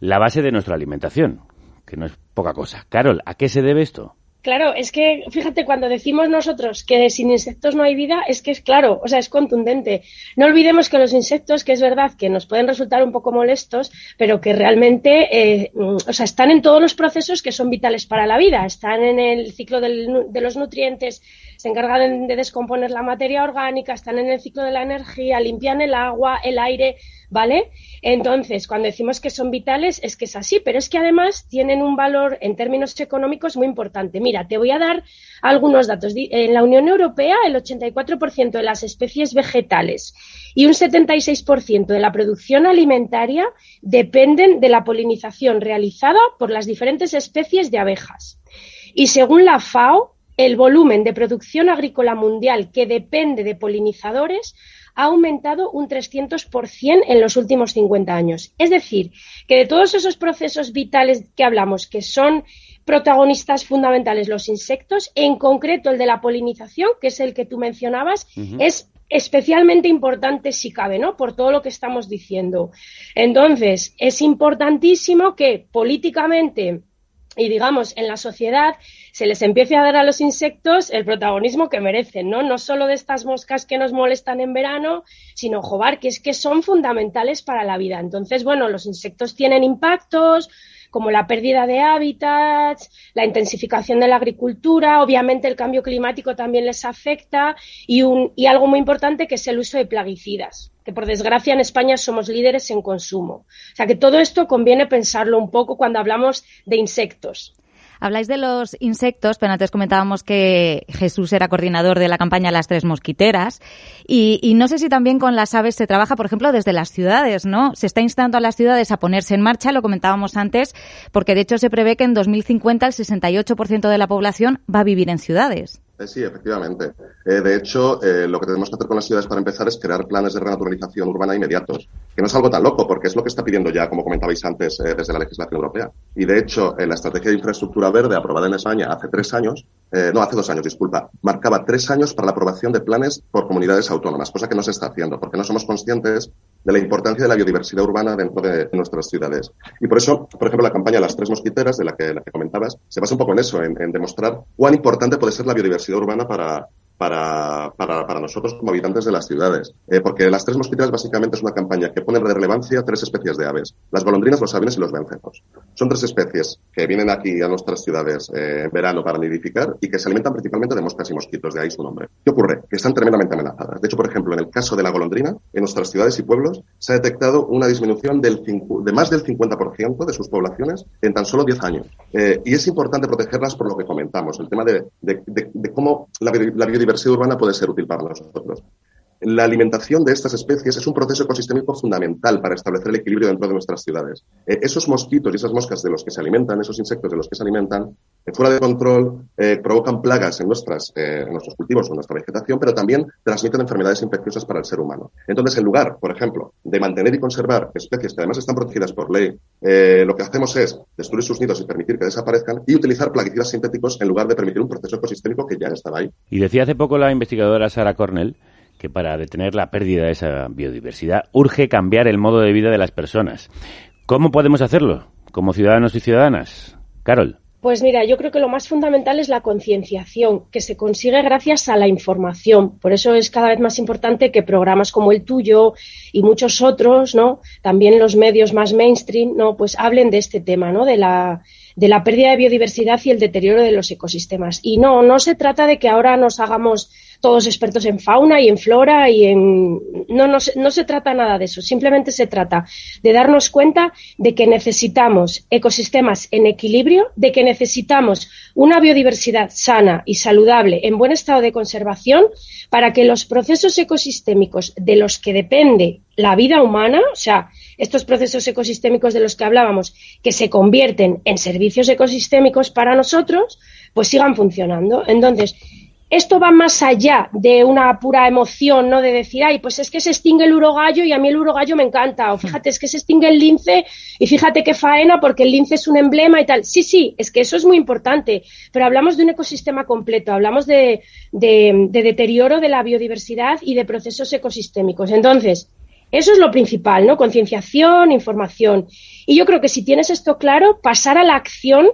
la base de nuestra alimentación, que no es poca cosa. Carol, ¿a qué se debe esto? Claro, es que fíjate, cuando decimos nosotros que sin insectos no hay vida, es que es claro, o sea, es contundente. No olvidemos que los insectos, que es verdad que nos pueden resultar un poco molestos, pero que realmente, eh, o sea, están en todos los procesos que son vitales para la vida. Están en el ciclo del, de los nutrientes, se encargan de descomponer la materia orgánica, están en el ciclo de la energía, limpian el agua, el aire, ¿vale? Entonces, cuando decimos que son vitales, es que es así, pero es que además tienen un valor en términos económicos muy importante. Mira, te voy a dar algunos datos. En la Unión Europea, el 84% de las especies vegetales y un 76% de la producción alimentaria dependen de la polinización realizada por las diferentes especies de abejas. Y según la FAO, el volumen de producción agrícola mundial que depende de polinizadores ha aumentado un 300% en los últimos 50 años. Es decir, que de todos esos procesos vitales que hablamos, que son protagonistas fundamentales los insectos, en concreto el de la polinización, que es el que tú mencionabas, es especialmente importante si cabe, ¿no? Por todo lo que estamos diciendo. Entonces, es importantísimo que políticamente y digamos en la sociedad se les empiece a dar a los insectos el protagonismo que merecen, ¿no? No solo de estas moscas que nos molestan en verano, sino, jobar, que es que son fundamentales para la vida. Entonces, bueno, los insectos tienen impactos, como la pérdida de hábitats, la intensificación de la agricultura, obviamente el cambio climático también les afecta y, un, y algo muy importante que es el uso de plaguicidas, que por desgracia en España somos líderes en consumo. O sea que todo esto conviene pensarlo un poco cuando hablamos de insectos. Habláis de los insectos, pero antes comentábamos que Jesús era coordinador de la campaña Las Tres Mosquiteras. Y, no sé si también con las aves se trabaja, por ejemplo, desde las ciudades, ¿no? Se está instando a las ciudades a ponerse en marcha, lo comentábamos antes, porque de hecho se prevé que en 2050 el 68% de la población va a vivir en ciudades. Eh, sí, efectivamente. Eh, de hecho, eh, lo que tenemos que hacer con las ciudades para empezar es crear planes de renaturalización urbana inmediatos, que no es algo tan loco, porque es lo que está pidiendo ya, como comentabais antes, desde la legislación europea. Y de hecho, la estrategia de infraestructura verde aprobada en España hace tres años, no, hace dos años, disculpa, marcaba tres años para la aprobación de planes por comunidades autónomas, cosa que no se está haciendo, porque no somos conscientes de la importancia de la biodiversidad urbana dentro de nuestras ciudades. Y por eso, por ejemplo, la campaña Las Tres Mosquiteras, de la que, la que comentabas, se basa un poco en eso, en, en demostrar cuán importante puede ser la biodiversidad urbana para, para, para, para, nosotros como habitantes de las ciudades. Eh, porque Las Tres Mosquiteras básicamente es una campaña que pone de relevancia tres especies de aves. Las golondrinas, los aviones y los vencejos. Son tres especies que vienen aquí a nuestras ciudades eh, en verano para nidificar y que se alimentan principalmente de moscas y mosquitos, de ahí su nombre. ¿Qué ocurre? Que están tremendamente amenazadas. De hecho, por ejemplo, en el caso de la golondrina, en nuestras ciudades y pueblos se ha detectado una disminución del de más del 50% de sus poblaciones en tan solo 10 años. Eh, y es importante protegerlas por lo que comentamos, el tema de, de, de, de cómo la, la biodiversidad diversidad urbana puede ser útil para nosotros. La alimentación de estas especies es un proceso ecosistémico fundamental para establecer el equilibrio dentro de nuestras ciudades. Eh, esos mosquitos y esas moscas de los que se alimentan, esos insectos de los que se alimentan, fuera de control, eh, provocan plagas en, nuestras, en nuestros cultivos o en nuestra vegetación, pero también transmiten enfermedades infecciosas para el ser humano. Entonces, en lugar, por ejemplo, de mantener y conservar especies que además están protegidas por ley, lo que hacemos es destruir sus nidos y permitir que desaparezcan y utilizar plaguicidas sintéticos en lugar de permitir un proceso ecosistémico que ya estaba ahí. Y decía hace poco la investigadora Sara Cornell que para detener la pérdida de esa biodiversidad urge cambiar el modo de vida de las personas. ¿Cómo podemos hacerlo como ciudadanos y ciudadanas? Carol. Pues mira, yo creo que lo más fundamental es la concienciación, que se consigue gracias a la información. Por eso es cada vez más importante que programas como el tuyo y muchos otros, ¿no? También los medios más mainstream, ¿no? Pues hablen de este tema, ¿no? De la, de la pérdida de biodiversidad y el deterioro de los ecosistemas. Y no, no se trata de que ahora nos hagamos todos expertos en fauna y en flora y en... No, no, no se trata nada de eso, simplemente se trata de darnos cuenta de que necesitamos ecosistemas en equilibrio, de que necesitamos una biodiversidad sana y saludable en buen estado de conservación para que los procesos ecosistémicos de los que depende la vida humana, o sea, estos procesos ecosistémicos de los que hablábamos, que se convierten en servicios ecosistémicos para nosotros, pues sigan funcionando. Entonces, esto va más allá de una pura emoción, ¿no? De decir, ay, pues es que se extingue el urogallo y a mí el urogallo me encanta. O fíjate, es que se extingue el lince y fíjate qué faena porque el lince es un emblema y tal. Sí, sí, es que eso es muy importante. Pero hablamos de un ecosistema completo, hablamos de, de, de deterioro de la biodiversidad y de procesos ecosistémicos. Entonces, eso es lo principal, ¿no? Concienciación, información. Y yo creo que si tienes esto claro, pasar a la acción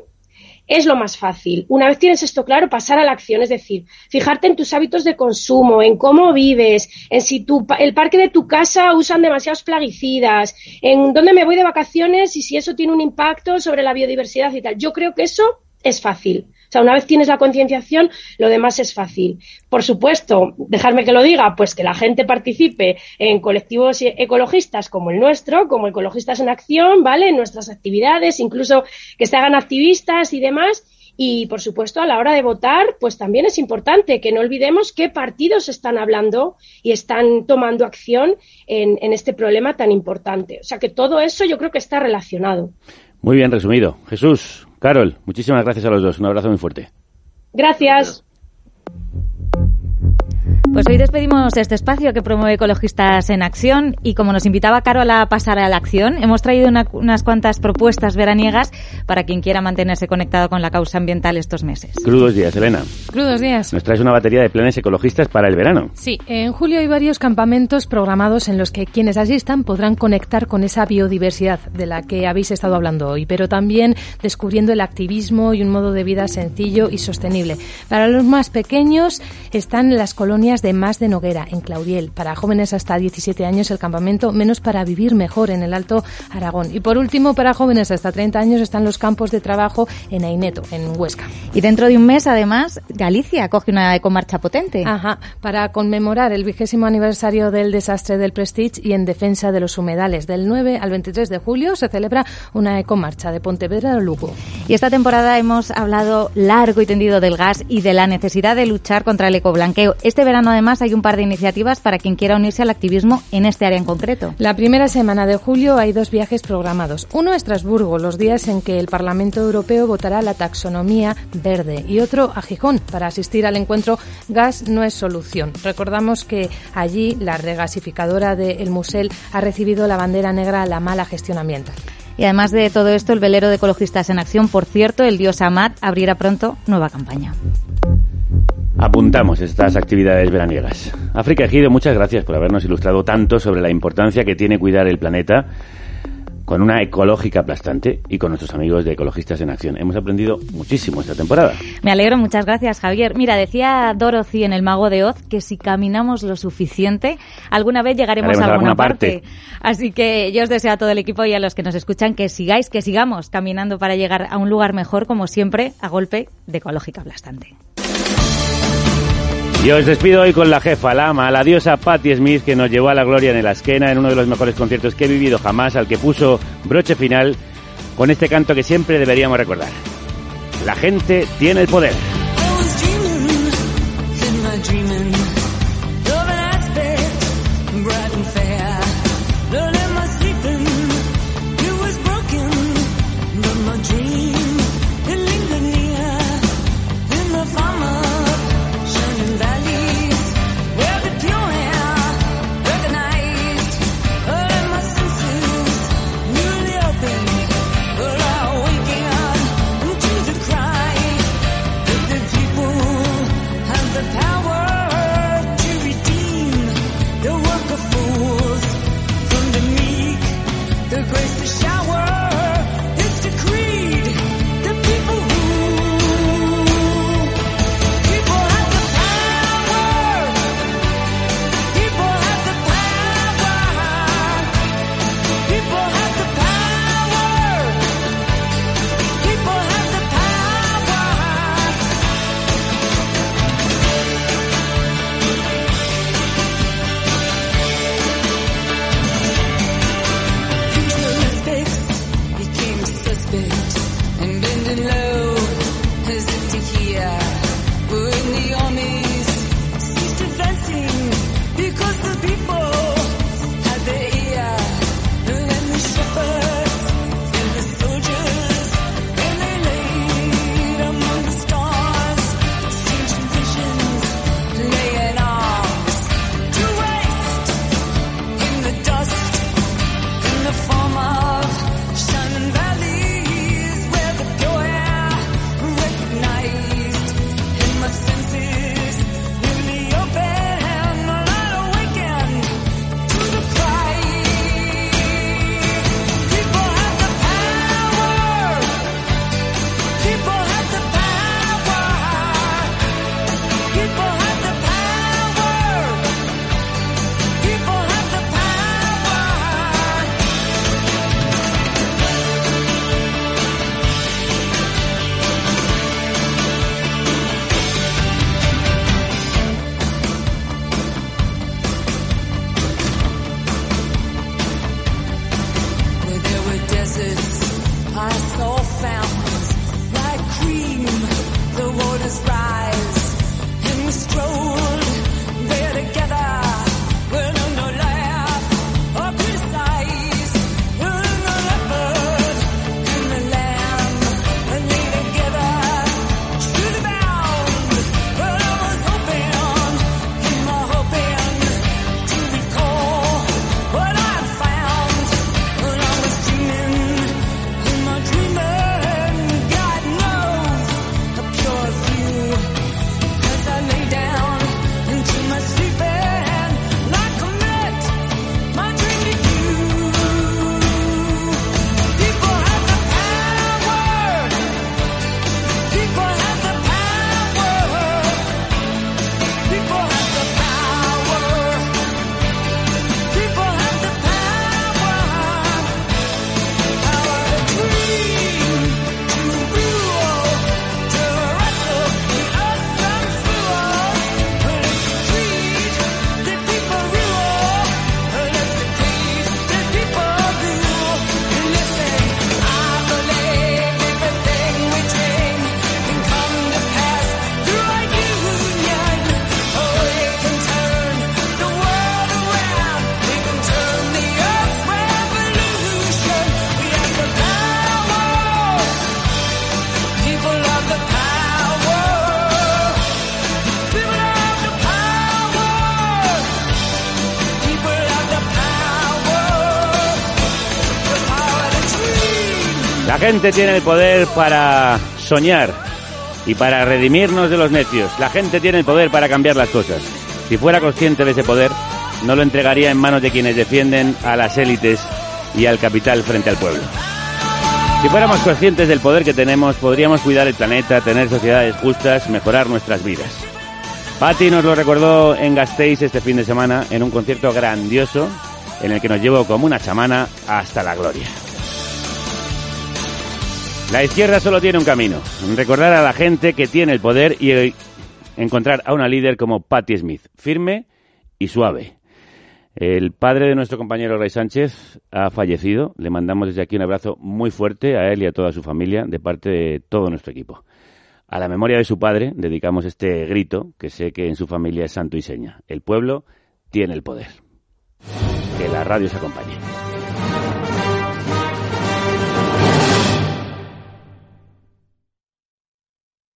es lo más fácil. Una vez tienes esto claro, pasar a la acción, es decir, fijarte en tus hábitos de consumo, en cómo vives, en si tu, el parque de tu casa usan demasiados plaguicidas, en dónde me voy de vacaciones y si eso tiene un impacto sobre la biodiversidad y tal. Yo creo que eso es fácil. O sea, una vez tienes la concienciación, lo demás es fácil. Por supuesto, dejarme que lo diga, pues que la gente participe en colectivos ecologistas como el nuestro, como Ecologistas en Acción, ¿vale? En nuestras actividades, incluso que se hagan activistas y demás. Y, por supuesto, a la hora de votar, pues también es importante que no olvidemos qué partidos están hablando y están tomando acción en, en este problema tan importante. O sea, que todo eso yo creo que está relacionado. Muy bien resumido. Jesús, Carol, muchísimas gracias a los dos. Un abrazo muy fuerte. Gracias. Pues hoy despedimos este espacio que promueve Ecologistas en Acción y como nos invitaba Caro a pasar a la acción, hemos traído unas cuantas propuestas veraniegas para quien quiera mantenerse conectado con la causa ambiental estos meses. Crudos días, Elena. Crudos días. Nos traes una batería de planes ecologistas para el verano. Sí, en julio hay varios campamentos programados en los que quienes asistan podrán conectar con esa biodiversidad de la que habéis estado hablando hoy, pero también descubriendo el activismo y un modo de vida sencillo y sostenible. Para los más pequeños están las colonias de Más de Noguera, en Claudiel. Para jóvenes hasta 17 años, el campamento Menos para Vivir Mejor, en el Alto Aragón. Y por último, para jóvenes hasta 30 años están los campos de trabajo en Aineto, en Huesca. Y dentro de un mes, además, Galicia acoge una ecomarcha potente. Ajá, para conmemorar el vigésimo aniversario del desastre del Prestige y en defensa de los humedales. Del 9 al 23 de julio se celebra una ecomarcha de Pontevedra a Lugo. Y esta temporada hemos hablado largo y tendido del gas y de la necesidad de luchar contra el ecoblanqueo. Este verano, además, hay un par de iniciativas para quien quiera unirse al activismo en este área en concreto. La primera semana de julio hay dos viajes programados. Uno a Estrasburgo, los días en que el Parlamento Europeo votará la taxonomía verde, y otro a Gijón, para asistir al encuentro Gas no es solución. Recordamos que allí la regasificadora de El Musel ha recibido la bandera negra a la mala gestión ambiental. Y además de todo esto, el velero de ecologistas en acción, por cierto, el dios Amat abrirá pronto nueva campaña. Apuntamos estas actividades veraniegas. África Ejido, muchas gracias por habernos ilustrado tanto sobre la importancia que tiene cuidar el planeta con una ecológica aplastante y con nuestros amigos de Ecologistas en Acción. Hemos aprendido muchísimo esta temporada. Me alegro, muchas gracias, Javier. Mira, decía Dorothy en El Mago de Oz que si caminamos lo suficiente, alguna vez llegaremos a alguna, parte. Así que yo os deseo a todo el equipo y a los que nos escuchan que sigáis, que sigamos caminando para llegar a un lugar mejor, como siempre, a golpe de ecológica aplastante. Y os despido hoy con la jefa, la ama, la diosa Patti Smith, que nos llevó a la gloria en el Asquena en uno de los mejores conciertos que he vivido jamás, al que puso broche final con este canto que siempre deberíamos recordar. La gente tiene el poder. Gente tiene el poder para soñar y para redimirnos de los necios. La gente tiene el poder para cambiar las cosas. Si fuera consciente de ese poder, no lo entregaría en manos de quienes defienden a las élites y al capital frente al pueblo. Si fuéramos conscientes del poder que tenemos, podríamos cuidar el planeta, tener sociedades justas, mejorar nuestras vidas. Patti nos lo recordó en Gasteiz este fin de semana en un concierto grandioso en el que nos llevó como una chamana hasta la gloria. La izquierda solo tiene un camino, recordar a la gente que tiene el poder y encontrar a una líder como Patti Smith, firme y suave. El padre de nuestro compañero Rey Sánchez ha fallecido. Le mandamos desde aquí un abrazo muy fuerte a él y a toda su familia de parte de todo nuestro equipo. A la memoria de su padre dedicamos este grito que sé que en su familia es santo y seña. El pueblo tiene el poder. Que la radio se acompañe.